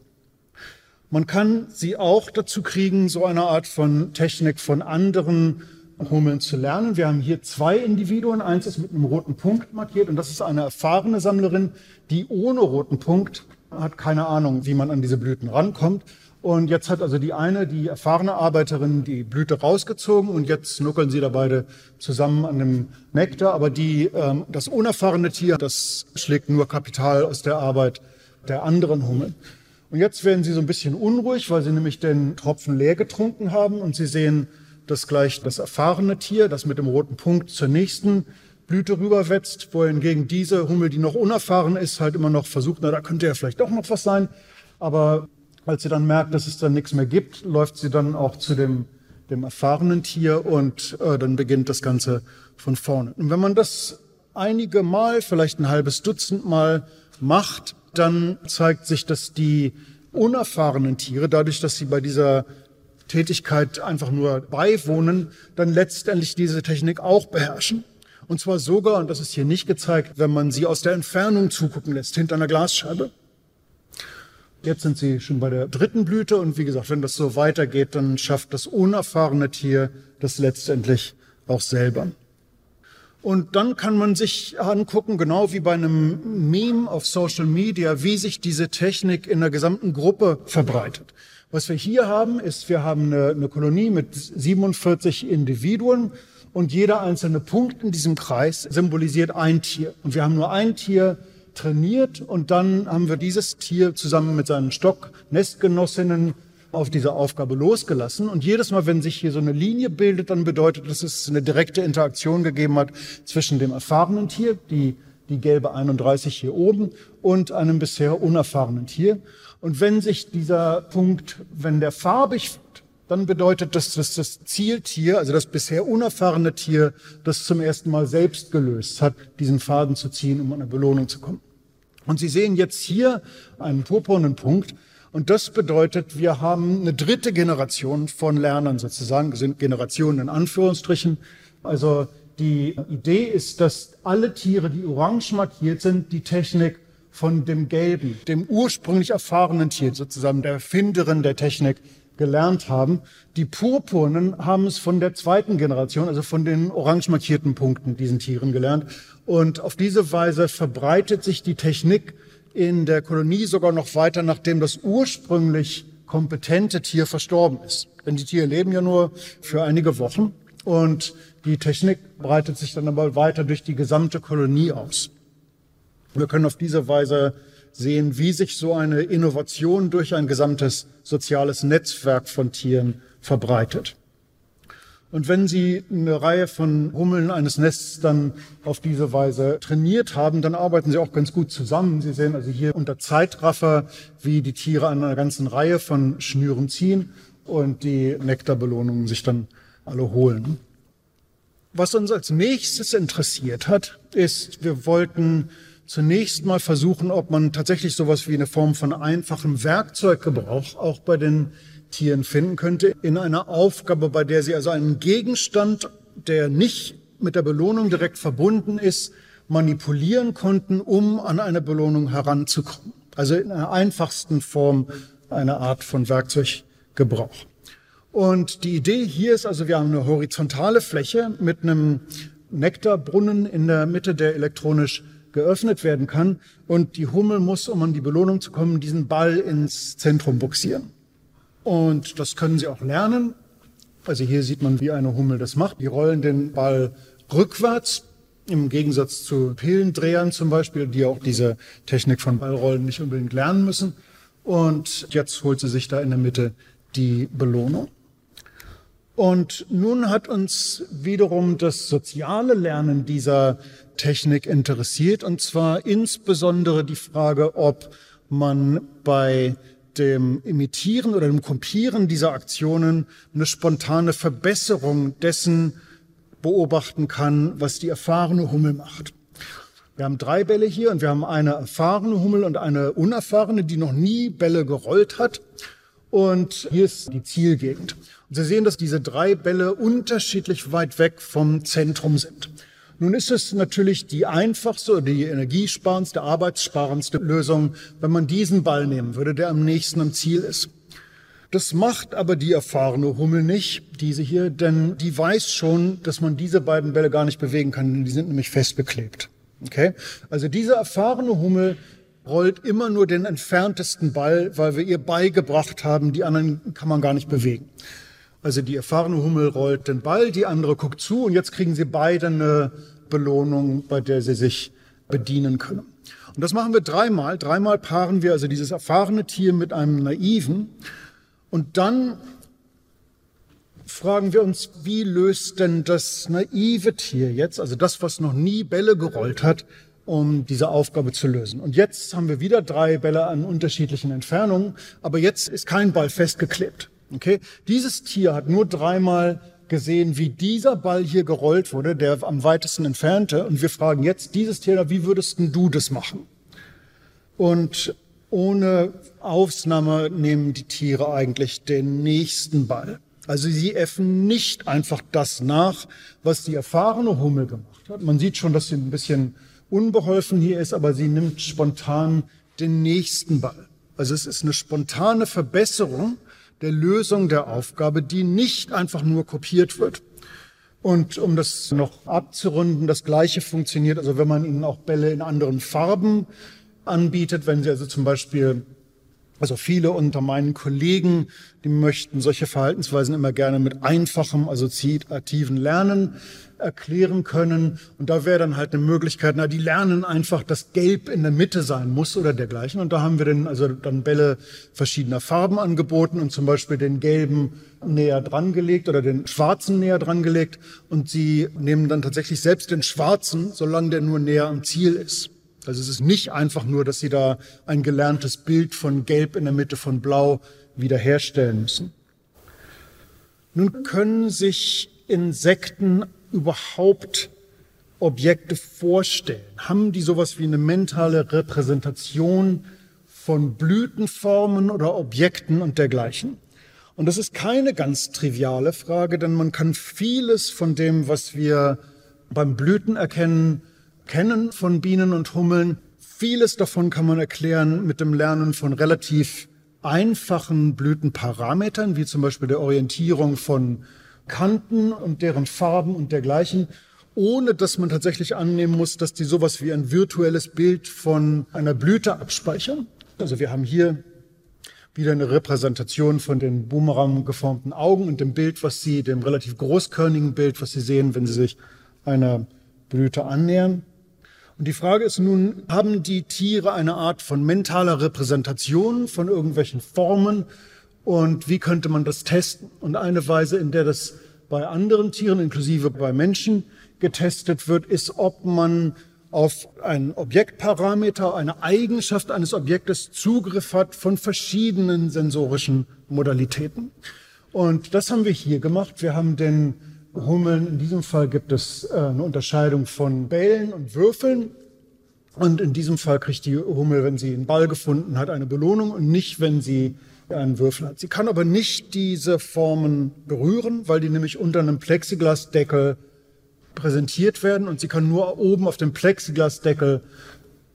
Man kann sie auch dazu kriegen, so eine Art von Technik von anderen Hummeln zu lernen. Wir haben hier zwei Individuen. Eins ist mit einem roten Punkt markiert und das ist eine erfahrene Sammlerin, die ohne roten Punkt hat keine Ahnung, wie man an diese Blüten rankommt. Und jetzt hat also die eine, die erfahrene Arbeiterin, die Blüte rausgezogen und jetzt nuckeln sie da beide zusammen an dem Nektar. Aber die, ähm, das unerfahrene Tier, das schlägt nur Kapital aus der Arbeit der anderen Hummeln. Und jetzt werden sie so ein bisschen unruhig, weil sie nämlich den Tropfen leer getrunken haben und sie sehen, dass gleich das erfahrene Tier, das mit dem roten Punkt zur nächsten Blüte rüberwetzt, wohingegen diese Hummel, die noch unerfahren ist, halt immer noch versucht, na, da könnte ja vielleicht doch noch was sein. Aber als sie dann merkt, dass es dann nichts mehr gibt, läuft sie dann auch zu dem, dem erfahrenen Tier und äh, dann beginnt das Ganze von vorne. Und wenn man das einige Mal, vielleicht ein halbes Dutzend Mal macht, dann zeigt sich, dass die unerfahrenen Tiere, dadurch, dass sie bei dieser Tätigkeit einfach nur beiwohnen, dann letztendlich diese Technik auch beherrschen. Und zwar sogar, und das ist hier nicht gezeigt, wenn man sie aus der Entfernung zugucken lässt, hinter einer Glasscheibe. Jetzt sind sie schon bei der dritten Blüte und wie gesagt, wenn das so weitergeht, dann schafft das unerfahrene Tier das letztendlich auch selber. Und dann kann man sich angucken, genau wie bei einem Meme auf Social Media, wie sich diese Technik in der gesamten Gruppe verbreitet. Was wir hier haben, ist, wir haben eine, eine Kolonie mit 47 Individuen und jeder einzelne Punkt in diesem Kreis symbolisiert ein Tier. Und wir haben nur ein Tier trainiert und dann haben wir dieses Tier zusammen mit seinen Stocknestgenossinnen auf diese Aufgabe losgelassen. Und jedes Mal, wenn sich hier so eine Linie bildet, dann bedeutet das, dass es eine direkte Interaktion gegeben hat zwischen dem erfahrenen Tier, die, die gelbe 31 hier oben, und einem bisher unerfahrenen Tier. Und wenn sich dieser Punkt, wenn der farbig wird, dann bedeutet das, dass das Zieltier, also das bisher unerfahrene Tier, das zum ersten Mal selbst gelöst hat, diesen Faden zu ziehen, um an eine Belohnung zu kommen. Und Sie sehen jetzt hier einen purpurnen Punkt. Und das bedeutet, wir haben eine dritte Generation von Lernern sozusagen, sind Generationen in Anführungsstrichen. Also die Idee ist, dass alle Tiere, die orange markiert sind, die Technik von dem gelben, dem ursprünglich erfahrenen Tier, sozusagen der Erfinderin der Technik, gelernt haben. Die Purpurnen haben es von der zweiten Generation, also von den orange markierten Punkten, diesen Tieren gelernt. Und auf diese Weise verbreitet sich die Technik in der Kolonie sogar noch weiter, nachdem das ursprünglich kompetente Tier verstorben ist. Denn die Tiere leben ja nur für einige Wochen und die Technik breitet sich dann aber weiter durch die gesamte Kolonie aus. Wir können auf diese Weise sehen, wie sich so eine Innovation durch ein gesamtes soziales Netzwerk von Tieren verbreitet. Und wenn Sie eine Reihe von Hummeln eines Nests dann auf diese Weise trainiert haben, dann arbeiten sie auch ganz gut zusammen. Sie sehen also hier unter Zeitraffer, wie die Tiere an einer ganzen Reihe von Schnüren ziehen und die Nektarbelohnungen sich dann alle holen. Was uns als nächstes interessiert hat, ist, wir wollten zunächst mal versuchen, ob man tatsächlich sowas wie eine Form von einfachem Werkzeuggebrauch auch bei den Tieren finden könnte, in einer Aufgabe, bei der sie also einen Gegenstand, der nicht mit der Belohnung direkt verbunden ist, manipulieren konnten, um an eine Belohnung heranzukommen. Also in einer einfachsten Form eine Art von Werkzeuggebrauch. Und die Idee hier ist also, wir haben eine horizontale Fläche mit einem Nektarbrunnen in der Mitte, der elektronisch geöffnet werden kann. Und die Hummel muss, um an die Belohnung zu kommen, diesen Ball ins Zentrum buxieren. Und das können sie auch lernen. Also hier sieht man, wie eine Hummel das macht. Die rollen den Ball rückwärts, im Gegensatz zu Pillendrehern zum Beispiel, die auch diese Technik von Ballrollen nicht unbedingt lernen müssen. Und jetzt holt sie sich da in der Mitte die Belohnung. Und nun hat uns wiederum das soziale Lernen dieser Technik interessiert, und zwar insbesondere die Frage, ob man bei dem Imitieren oder dem Kopieren dieser Aktionen eine spontane Verbesserung dessen beobachten kann, was die erfahrene Hummel macht. Wir haben drei Bälle hier und wir haben eine erfahrene Hummel und eine unerfahrene, die noch nie Bälle gerollt hat. Und hier ist die Zielgegend. Sie sehen, dass diese drei Bälle unterschiedlich weit weg vom Zentrum sind. Nun ist es natürlich die einfachste oder die energiesparendste, arbeitssparendste Lösung, wenn man diesen Ball nehmen würde, der am nächsten am Ziel ist. Das macht aber die erfahrene Hummel nicht, diese hier, denn die weiß schon, dass man diese beiden Bälle gar nicht bewegen kann, denn die sind nämlich festbeklebt. Okay? Also diese erfahrene Hummel rollt immer nur den entferntesten Ball, weil wir ihr beigebracht haben, die anderen kann man gar nicht bewegen. Also die erfahrene Hummel rollt den Ball, die andere guckt zu und jetzt kriegen sie beide eine Belohnung, bei der sie sich bedienen können. Und das machen wir dreimal. Dreimal paaren wir also dieses erfahrene Tier mit einem naiven. Und dann fragen wir uns, wie löst denn das naive Tier jetzt, also das, was noch nie Bälle gerollt hat, um diese Aufgabe zu lösen. Und jetzt haben wir wieder drei Bälle an unterschiedlichen Entfernungen, aber jetzt ist kein Ball festgeklebt. Okay? Dieses Tier hat nur dreimal gesehen, wie dieser Ball hier gerollt wurde, der am weitesten entfernte. Und wir fragen jetzt dieses Tier, wie würdest du das machen? Und ohne Ausnahme nehmen die Tiere eigentlich den nächsten Ball. Also sie äffen nicht einfach das nach, was die erfahrene Hummel gemacht hat. Man sieht schon, dass sie ein bisschen unbeholfen hier ist, aber sie nimmt spontan den nächsten Ball. Also es ist eine spontane Verbesserung der Lösung der Aufgabe, die nicht einfach nur kopiert wird. Und um das noch abzurunden, das Gleiche funktioniert, also wenn man ihnen auch Bälle in anderen Farben anbietet, wenn sie also zum Beispiel also viele unter meinen Kollegen, die möchten solche Verhaltensweisen immer gerne mit einfachem assoziativen Lernen erklären können. Und da wäre dann halt eine Möglichkeit, na, die lernen einfach, dass Gelb in der Mitte sein muss oder dergleichen. Und da haben wir dann also dann Bälle verschiedener Farben angeboten und zum Beispiel den gelben näher dran gelegt oder den schwarzen näher dran gelegt. Und sie nehmen dann tatsächlich selbst den schwarzen, solange der nur näher am Ziel ist. Also es ist nicht einfach nur, dass Sie da ein gelerntes Bild von Gelb in der Mitte von Blau wiederherstellen müssen. Nun können sich Insekten überhaupt Objekte vorstellen? Haben die sowas wie eine mentale Repräsentation von Blütenformen oder Objekten und dergleichen? Und das ist keine ganz triviale Frage, denn man kann vieles von dem, was wir beim Blüten erkennen, kennen von Bienen und Hummeln. Vieles davon kann man erklären mit dem Lernen von relativ einfachen Blütenparametern, wie zum Beispiel der Orientierung von Kanten und deren Farben und dergleichen, ohne dass man tatsächlich annehmen muss, dass die sowas wie ein virtuelles Bild von einer Blüte abspeichern. Also wir haben hier wieder eine Repräsentation von den Boomerang geformten Augen und dem Bild, was Sie, dem relativ großkörnigen Bild, was Sie sehen, wenn Sie sich einer Blüte annähern. Und die Frage ist nun, haben die Tiere eine Art von mentaler Repräsentation von irgendwelchen Formen und wie könnte man das testen? Und eine Weise, in der das bei anderen Tieren, inklusive bei Menschen, getestet wird, ist, ob man auf einen Objektparameter, eine Eigenschaft eines Objektes Zugriff hat von verschiedenen sensorischen Modalitäten. Und das haben wir hier gemacht. Wir haben den Hummeln. In diesem Fall gibt es äh, eine Unterscheidung von Bällen und Würfeln. Und in diesem Fall kriegt die Hummel, wenn sie einen Ball gefunden hat, eine Belohnung und nicht, wenn sie einen Würfel hat. Sie kann aber nicht diese Formen berühren, weil die nämlich unter einem Plexiglasdeckel präsentiert werden und sie kann nur oben auf dem Plexiglasdeckel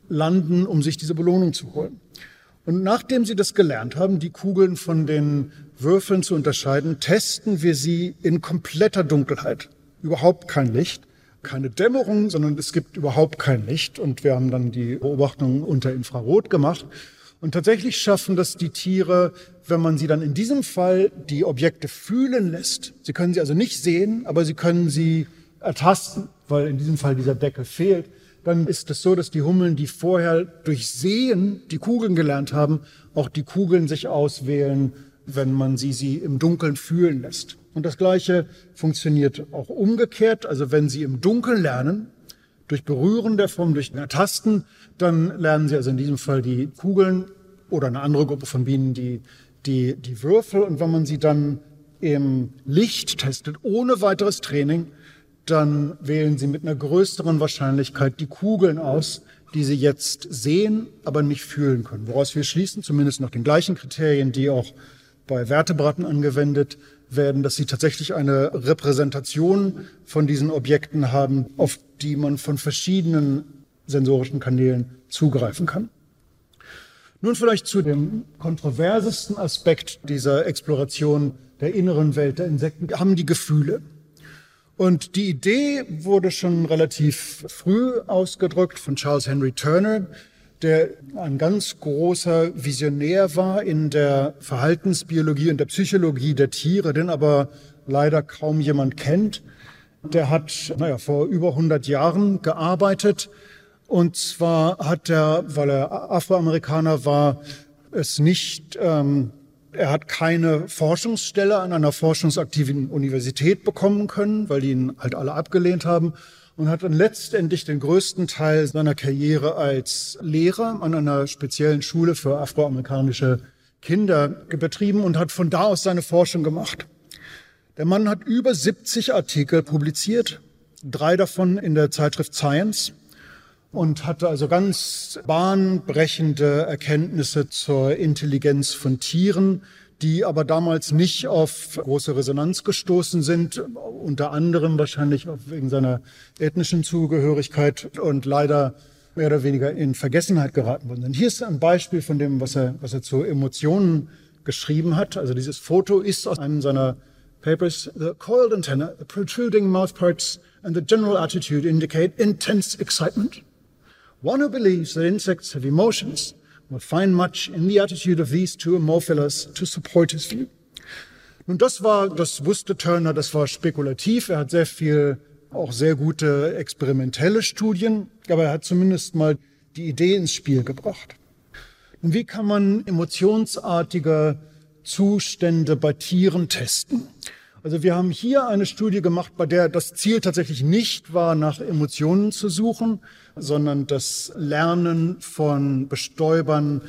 landen, um sich diese Belohnung zu holen. Und nachdem Sie das gelernt haben, die Kugeln von den Würfeln zu unterscheiden, testen wir sie in kompletter Dunkelheit. Überhaupt kein Licht. keine Dämmerung, sondern es gibt überhaupt kein Licht. Und wir haben dann die Beobachtungen unter Infrarot gemacht. Und tatsächlich schaffen das die Tiere, wenn man sie dann in diesem Fall die Objekte fühlen lässt. Sie können sie also nicht sehen, aber sie können sie ertasten, weil in diesem Fall dieser Deckel fehlt. Dann ist es so, dass die Hummeln, die vorher durch Sehen die Kugeln gelernt haben, auch die Kugeln sich auswählen, wenn man sie, sie im Dunkeln fühlen lässt. Und das Gleiche funktioniert auch umgekehrt. Also wenn Sie im Dunkeln lernen, durch Berühren der Form, durch Ertasten, dann lernen Sie also in diesem Fall die Kugeln oder eine andere Gruppe von Bienen die, die, die Würfel. Und wenn man sie dann im Licht testet, ohne weiteres Training, dann wählen Sie mit einer größeren Wahrscheinlichkeit die Kugeln aus, die Sie jetzt sehen, aber nicht fühlen können. Woraus wir schließen, zumindest nach den gleichen Kriterien, die auch bei Vertebraten angewendet werden, dass sie tatsächlich eine Repräsentation von diesen Objekten haben, auf die man von verschiedenen sensorischen Kanälen zugreifen kann. Nun vielleicht zu dem kontroversesten Aspekt dieser Exploration der inneren Welt der Insekten, haben die Gefühle. Und die Idee wurde schon relativ früh ausgedrückt von Charles Henry Turner, der ein ganz großer Visionär war in der Verhaltensbiologie und der Psychologie der Tiere, den aber leider kaum jemand kennt. Der hat naja, vor über 100 Jahren gearbeitet und zwar hat er, weil er Afroamerikaner war, es nicht, ähm, er hat keine Forschungsstelle an einer forschungsaktiven Universität bekommen können, weil die ihn halt alle abgelehnt haben und hat dann letztendlich den größten Teil seiner Karriere als Lehrer an einer speziellen Schule für afroamerikanische Kinder betrieben und hat von da aus seine Forschung gemacht. Der Mann hat über 70 Artikel publiziert, drei davon in der Zeitschrift Science und hatte also ganz bahnbrechende Erkenntnisse zur Intelligenz von Tieren, die aber damals nicht auf große Resonanz gestoßen sind, unter anderem wahrscheinlich wegen seiner ethnischen Zugehörigkeit und leider mehr oder weniger in Vergessenheit geraten worden sind. Hier ist ein Beispiel von dem, was er, was er zu Emotionen geschrieben hat. Also dieses Foto ist aus einem seiner Papers. The coiled antenna, the protruding mouthparts and the general attitude indicate intense excitement. One who believes that insects have emotions will find much in the attitude of these two Amorphilus to support his view. Nun, das war, das wusste Turner, das war spekulativ. Er hat sehr viel, auch sehr gute experimentelle Studien, aber er hat zumindest mal die Idee ins Spiel gebracht. Und wie kann man emotionsartige Zustände bei Tieren testen? Also wir haben hier eine Studie gemacht, bei der das Ziel tatsächlich nicht war, nach Emotionen zu suchen, sondern das Lernen von Bestäubern,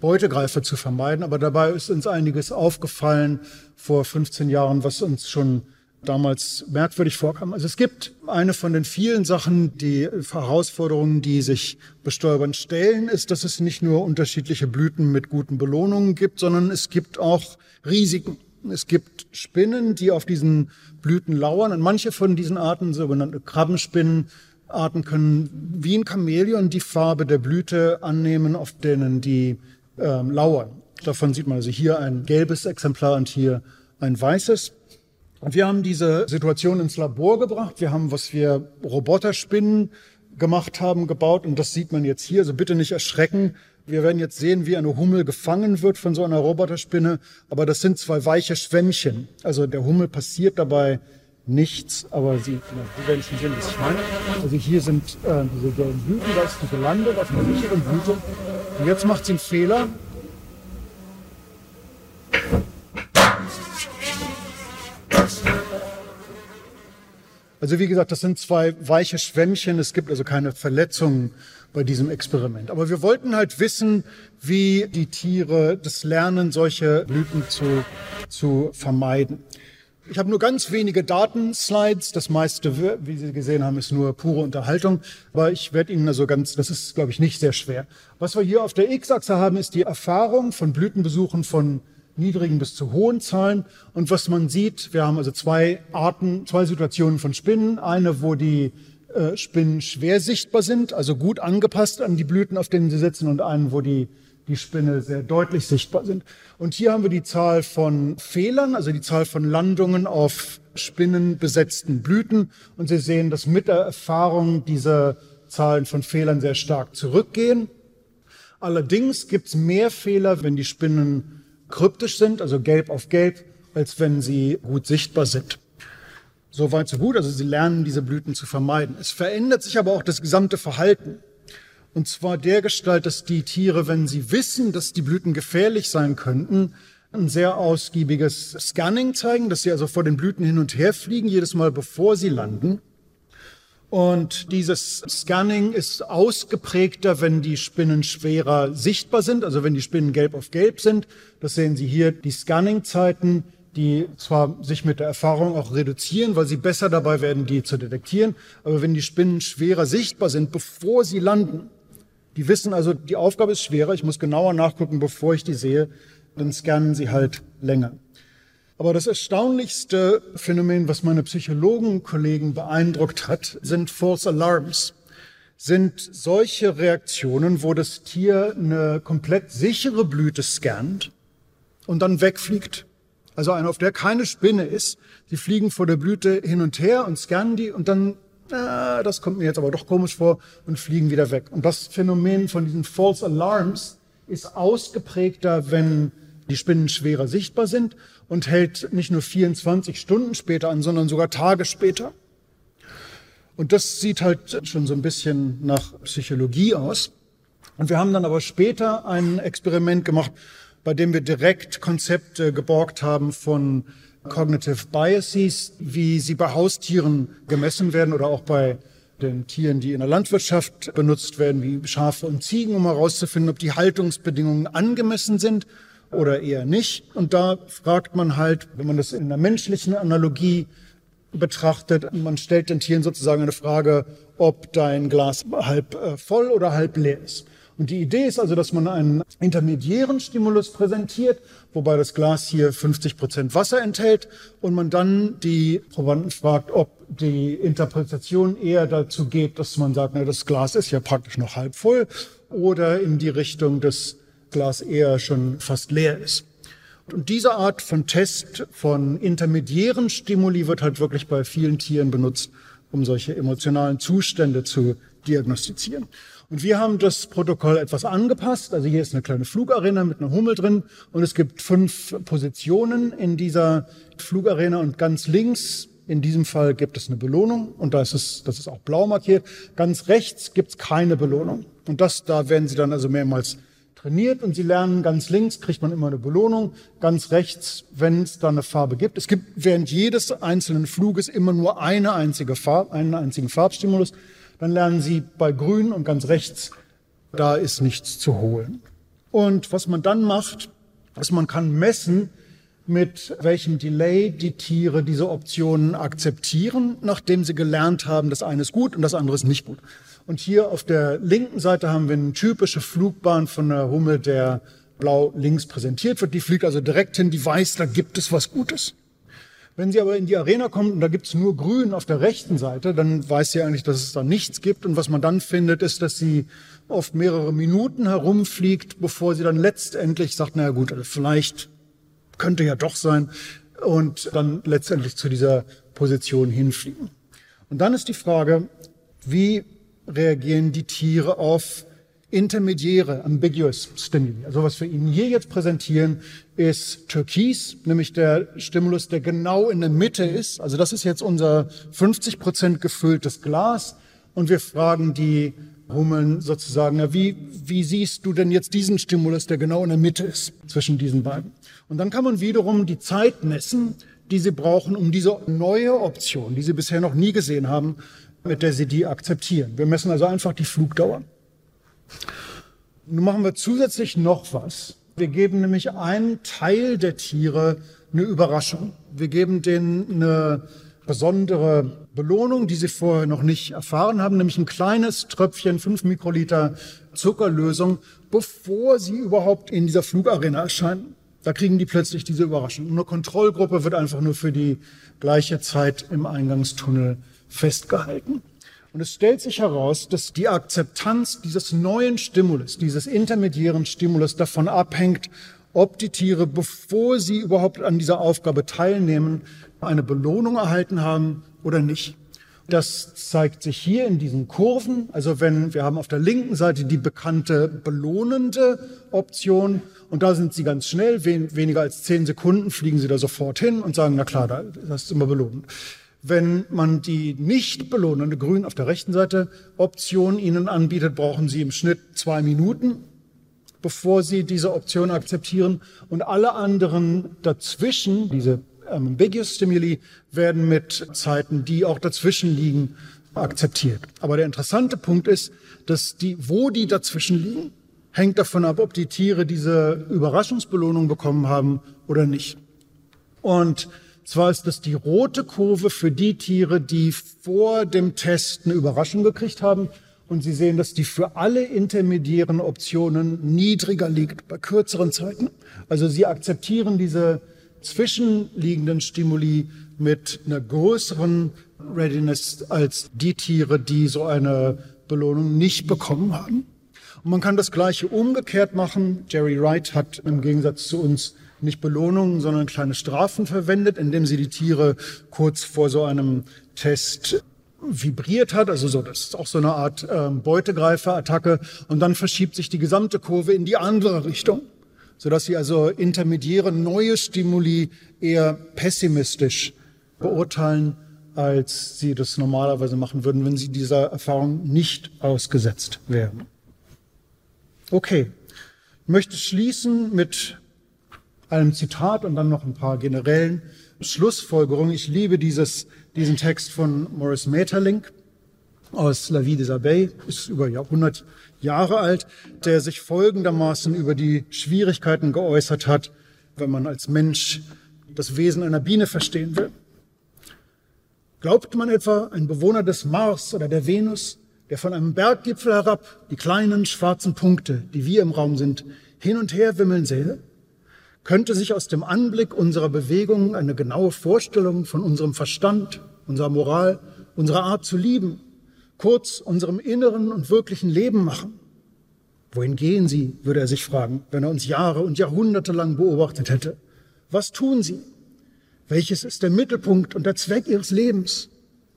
Beutegreifer zu vermeiden. Aber dabei ist uns einiges aufgefallen vor 15 Jahren, was uns schon damals merkwürdig vorkam. Also es gibt eine von den vielen Sachen, die Herausforderungen, die sich Bestäubern stellen, ist, dass es nicht nur unterschiedliche Blüten mit guten Belohnungen gibt, sondern es gibt auch Risiken. Es gibt Spinnen, die auf diesen Blüten lauern und manche von diesen Arten, sogenannte Krabbenspinnenarten, können wie ein Chamäleon die Farbe der Blüte annehmen, auf denen die ähm, lauern. Davon sieht man also hier ein gelbes Exemplar und hier ein weißes. Und wir haben diese Situation ins Labor gebracht. Wir haben, was wir Roboterspinnen gemacht haben, gebaut. Und das sieht man jetzt hier. Also bitte nicht erschrecken. Wir werden jetzt sehen, wie eine Hummel gefangen wird von so einer Roboterspinne. Aber das sind zwei weiche Schwämmchen. Also der Hummel passiert dabei nichts, aber sie, Sie werden schon sehen, was ich meine. Also hier sind äh, diese gelben Blüten, da ist die gelandet auf einer sicheren Blüte. Und jetzt macht sie einen Fehler. Also wie gesagt, das sind zwei weiche Schwämmchen. Es gibt also keine Verletzungen bei diesem Experiment. Aber wir wollten halt wissen, wie die Tiere das lernen, solche Blüten zu, zu vermeiden. Ich habe nur ganz wenige Datenslides. Das meiste, wie Sie gesehen haben, ist nur pure Unterhaltung. Aber ich werde Ihnen also ganz, das ist, glaube ich, nicht sehr schwer. Was wir hier auf der X-Achse haben, ist die Erfahrung von Blütenbesuchen von niedrigen bis zu hohen Zahlen. Und was man sieht, wir haben also zwei Arten, zwei Situationen von Spinnen. Eine, wo die Spinnen schwer sichtbar sind, also gut angepasst an die Blüten, auf denen sie sitzen, und einen, wo die, die Spinne sehr deutlich sichtbar sind. Und hier haben wir die Zahl von Fehlern, also die Zahl von Landungen auf spinnenbesetzten Blüten. Und Sie sehen, dass mit der Erfahrung diese Zahlen von Fehlern sehr stark zurückgehen. Allerdings gibt es mehr Fehler, wenn die Spinnen kryptisch sind, also gelb auf gelb, als wenn sie gut sichtbar sind. Soweit so gut, also sie lernen diese Blüten zu vermeiden. Es verändert sich aber auch das gesamte Verhalten. Und zwar der Gestalt, dass die Tiere, wenn sie wissen, dass die Blüten gefährlich sein könnten, ein sehr ausgiebiges Scanning zeigen, dass sie also vor den Blüten hin und her fliegen, jedes Mal bevor sie landen. Und dieses Scanning ist ausgeprägter, wenn die Spinnen schwerer sichtbar sind, also wenn die Spinnen gelb auf gelb sind. Das sehen Sie hier, die Scanning-Zeiten, die zwar sich mit der Erfahrung auch reduzieren, weil sie besser dabei werden, die zu detektieren, aber wenn die Spinnen schwerer sichtbar sind, bevor sie landen, die wissen also, die Aufgabe ist schwerer, ich muss genauer nachgucken, bevor ich die sehe, dann scannen sie halt länger. Aber das erstaunlichste Phänomen, was meine Psychologenkollegen beeindruckt hat, sind False Alarms. Sind solche Reaktionen, wo das Tier eine komplett sichere Blüte scannt und dann wegfliegt. Also eine, auf der keine Spinne ist. Die fliegen vor der Blüte hin und her und scannen die und dann, äh, das kommt mir jetzt aber doch komisch vor und fliegen wieder weg. Und das Phänomen von diesen False Alarms ist ausgeprägter, wenn die Spinnen schwerer sichtbar sind und hält nicht nur 24 Stunden später an, sondern sogar Tage später. Und das sieht halt schon so ein bisschen nach Psychologie aus. Und wir haben dann aber später ein Experiment gemacht, bei dem wir direkt Konzepte geborgt haben von Cognitive Biases, wie sie bei Haustieren gemessen werden oder auch bei den Tieren, die in der Landwirtschaft benutzt werden, wie Schafe und Ziegen, um herauszufinden, ob die Haltungsbedingungen angemessen sind oder eher nicht. Und da fragt man halt, wenn man das in einer menschlichen Analogie betrachtet, man stellt den Tieren sozusagen eine Frage, ob dein Glas halb äh, voll oder halb leer ist. Und die Idee ist also, dass man einen intermediären Stimulus präsentiert, wobei das Glas hier 50 Prozent Wasser enthält und man dann die Probanden fragt, ob die Interpretation eher dazu geht, dass man sagt, na, das Glas ist ja praktisch noch halb voll oder in die Richtung, dass Glas eher schon fast leer ist. Und diese Art von Test von intermediären Stimuli wird halt wirklich bei vielen Tieren benutzt, um solche emotionalen Zustände zu diagnostizieren. Und wir haben das Protokoll etwas angepasst. Also hier ist eine kleine Flugarena mit einer Hummel drin und es gibt fünf Positionen in dieser Flugarena und ganz links in diesem Fall gibt es eine Belohnung und da ist es, das ist auch blau markiert. Ganz rechts gibt es keine Belohnung. Und das, da werden Sie dann also mehrmals trainiert und Sie lernen ganz links, kriegt man immer eine Belohnung, ganz rechts, wenn es da eine Farbe gibt. Es gibt während jedes einzelnen Fluges immer nur eine einzige Farbe, einen einzigen Farbstimulus. Dann lernen Sie bei grün und ganz rechts, da ist nichts zu holen. Und was man dann macht, ist, man kann messen, mit welchem Delay die Tiere diese Optionen akzeptieren, nachdem sie gelernt haben, das eine ist gut und das andere ist nicht gut. Und hier auf der linken Seite haben wir eine typische Flugbahn von der Hummel, der blau links präsentiert wird. Die fliegt also direkt hin, die weiß, da gibt es was Gutes. Wenn sie aber in die Arena kommt und da gibt es nur Grün auf der rechten Seite, dann weiß sie eigentlich, dass es da nichts gibt. Und was man dann findet, ist, dass sie oft mehrere Minuten herumfliegt, bevor sie dann letztendlich sagt, naja gut, also vielleicht könnte ja doch sein. Und dann letztendlich zu dieser Position hinfliegen. Und dann ist die Frage, wie reagieren die Tiere auf intermediäre, ambiguous Stimuli. Also was wir Ihnen hier jetzt präsentieren, ist Türkis, nämlich der Stimulus, der genau in der Mitte ist. Also das ist jetzt unser 50 Prozent gefülltes Glas. Und wir fragen die Hummeln sozusagen, na, wie, wie siehst du denn jetzt diesen Stimulus, der genau in der Mitte ist zwischen diesen beiden? Und dann kann man wiederum die Zeit messen, die sie brauchen, um diese neue Option, die sie bisher noch nie gesehen haben, mit der sie die akzeptieren. Wir messen also einfach die Flugdauer. Nun machen wir zusätzlich noch was. Wir geben nämlich einen Teil der Tiere eine Überraschung. Wir geben denen eine besondere Belohnung, die sie vorher noch nicht erfahren haben, nämlich ein kleines Tröpfchen, fünf Mikroliter Zuckerlösung, bevor sie überhaupt in dieser Flugarena erscheinen. Da kriegen die plötzlich diese Überraschung. Eine Kontrollgruppe wird einfach nur für die gleiche Zeit im Eingangstunnel festgehalten. Und es stellt sich heraus, dass die Akzeptanz dieses neuen Stimulus, dieses intermediären Stimulus davon abhängt, ob die Tiere, bevor sie überhaupt an dieser Aufgabe teilnehmen, eine Belohnung erhalten haben oder nicht. Das zeigt sich hier in diesen Kurven. Also wenn wir haben auf der linken Seite die bekannte belohnende Option und da sind sie ganz schnell, wen, weniger als zehn Sekunden fliegen sie da sofort hin und sagen, na klar, das ist immer belohnt. Wenn man die nicht belohnende Grün auf der rechten Seite Option Ihnen anbietet, brauchen Sie im Schnitt zwei Minuten, bevor Sie diese Option akzeptieren. Und alle anderen dazwischen, diese Ambiguous Stimuli werden mit Zeiten, die auch dazwischen liegen, akzeptiert. Aber der interessante Punkt ist, dass die, wo die dazwischen liegen, hängt davon ab, ob die Tiere diese Überraschungsbelohnung bekommen haben oder nicht. Und zwar ist das die rote Kurve für die Tiere, die vor dem Test eine Überraschung gekriegt haben. Und Sie sehen, dass die für alle intermediären Optionen niedriger liegt, bei kürzeren Zeiten. Also Sie akzeptieren diese zwischenliegenden Stimuli mit einer größeren Readiness als die Tiere, die so eine Belohnung nicht bekommen haben. Und man kann das Gleiche umgekehrt machen. Jerry Wright hat im Gegensatz zu uns nicht Belohnungen, sondern kleine Strafen verwendet, indem sie die Tiere kurz vor so einem Test vibriert hat, also so, das ist auch so eine Art ähm, Beutegreiferattacke. Und dann verschiebt sich die gesamte Kurve in die andere Richtung sodass sie also intermediäre neue Stimuli eher pessimistisch beurteilen, als sie das normalerweise machen würden, wenn sie dieser Erfahrung nicht ausgesetzt wären. Okay, ich möchte schließen mit einem Zitat und dann noch ein paar generellen Schlussfolgerungen. Ich liebe dieses, diesen Text von Morris Maeterlinck aus La Vie des Abeilles, ist über Jahrhundert Jahre alt, der sich folgendermaßen über die Schwierigkeiten geäußert hat, wenn man als Mensch das Wesen einer Biene verstehen will. Glaubt man etwa, ein Bewohner des Mars oder der Venus, der von einem Berggipfel herab die kleinen schwarzen Punkte, die wir im Raum sind, hin und her wimmeln sähe, könnte sich aus dem Anblick unserer Bewegungen eine genaue Vorstellung von unserem Verstand, unserer Moral, unserer Art zu lieben kurz unserem inneren und wirklichen Leben machen. Wohin gehen Sie, würde er sich fragen, wenn er uns Jahre und Jahrhunderte lang beobachtet hätte. Was tun Sie? Welches ist der Mittelpunkt und der Zweck Ihres Lebens?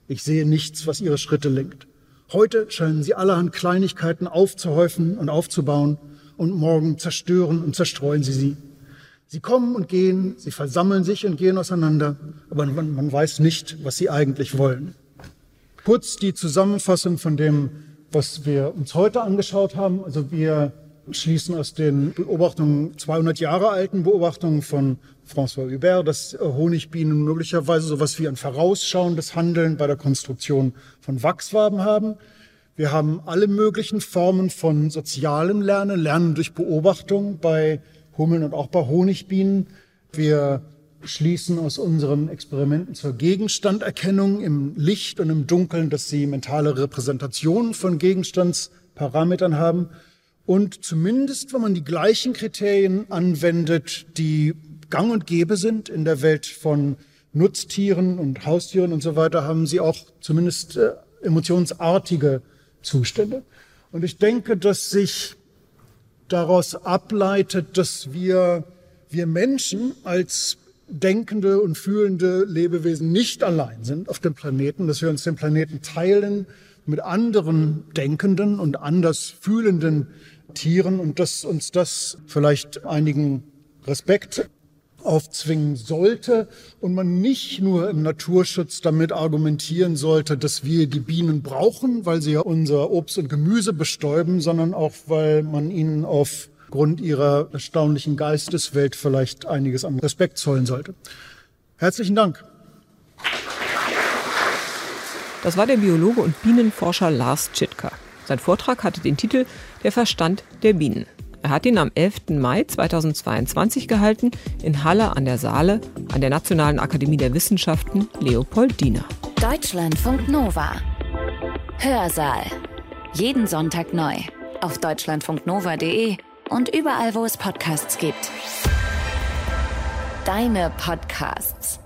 Ich sehe nichts, was Ihre Schritte lenkt. Heute scheinen Sie allerhand Kleinigkeiten aufzuhäufen und aufzubauen und morgen zerstören und zerstreuen Sie sie. Sie kommen und gehen, sie versammeln sich und gehen auseinander, aber man, man weiß nicht, was sie eigentlich wollen. Kurz die Zusammenfassung von dem, was wir uns heute angeschaut haben. Also wir schließen aus den Beobachtungen, 200 Jahre alten Beobachtungen von François Hubert, dass Honigbienen möglicherweise sowas wie ein vorausschauendes Handeln bei der Konstruktion von Wachswaben haben. Wir haben alle möglichen Formen von sozialem Lernen, Lernen durch Beobachtung bei Hummeln und auch bei Honigbienen. Wir schließen aus unseren Experimenten zur Gegenstanderkennung im Licht und im Dunkeln, dass sie mentale Repräsentationen von Gegenstandsparametern haben. Und zumindest, wenn man die gleichen Kriterien anwendet, die gang und gäbe sind in der Welt von Nutztieren und Haustieren und so weiter, haben sie auch zumindest äh, emotionsartige Zustände. Und ich denke, dass sich daraus ableitet, dass wir, wir Menschen als denkende und fühlende Lebewesen nicht allein sind auf dem Planeten, dass wir uns den Planeten teilen mit anderen denkenden und anders fühlenden Tieren und dass uns das vielleicht einigen Respekt aufzwingen sollte und man nicht nur im Naturschutz damit argumentieren sollte, dass wir die Bienen brauchen, weil sie ja unser Obst und Gemüse bestäuben, sondern auch, weil man ihnen auf Grund ihrer erstaunlichen Geisteswelt vielleicht einiges an Respekt zollen sollte. Herzlichen Dank. Das war der Biologe und Bienenforscher Lars Tschitka. Sein Vortrag hatte den Titel Der Verstand der Bienen. Er hat ihn am 11. Mai 2022 gehalten in Halle an der Saale an der Nationalen Akademie der Wissenschaften Leopoldina. Deutschlandfunk Nova. Hörsaal. Jeden Sonntag neu auf deutschlandfunknova.de und überall, wo es Podcasts gibt. Deine Podcasts.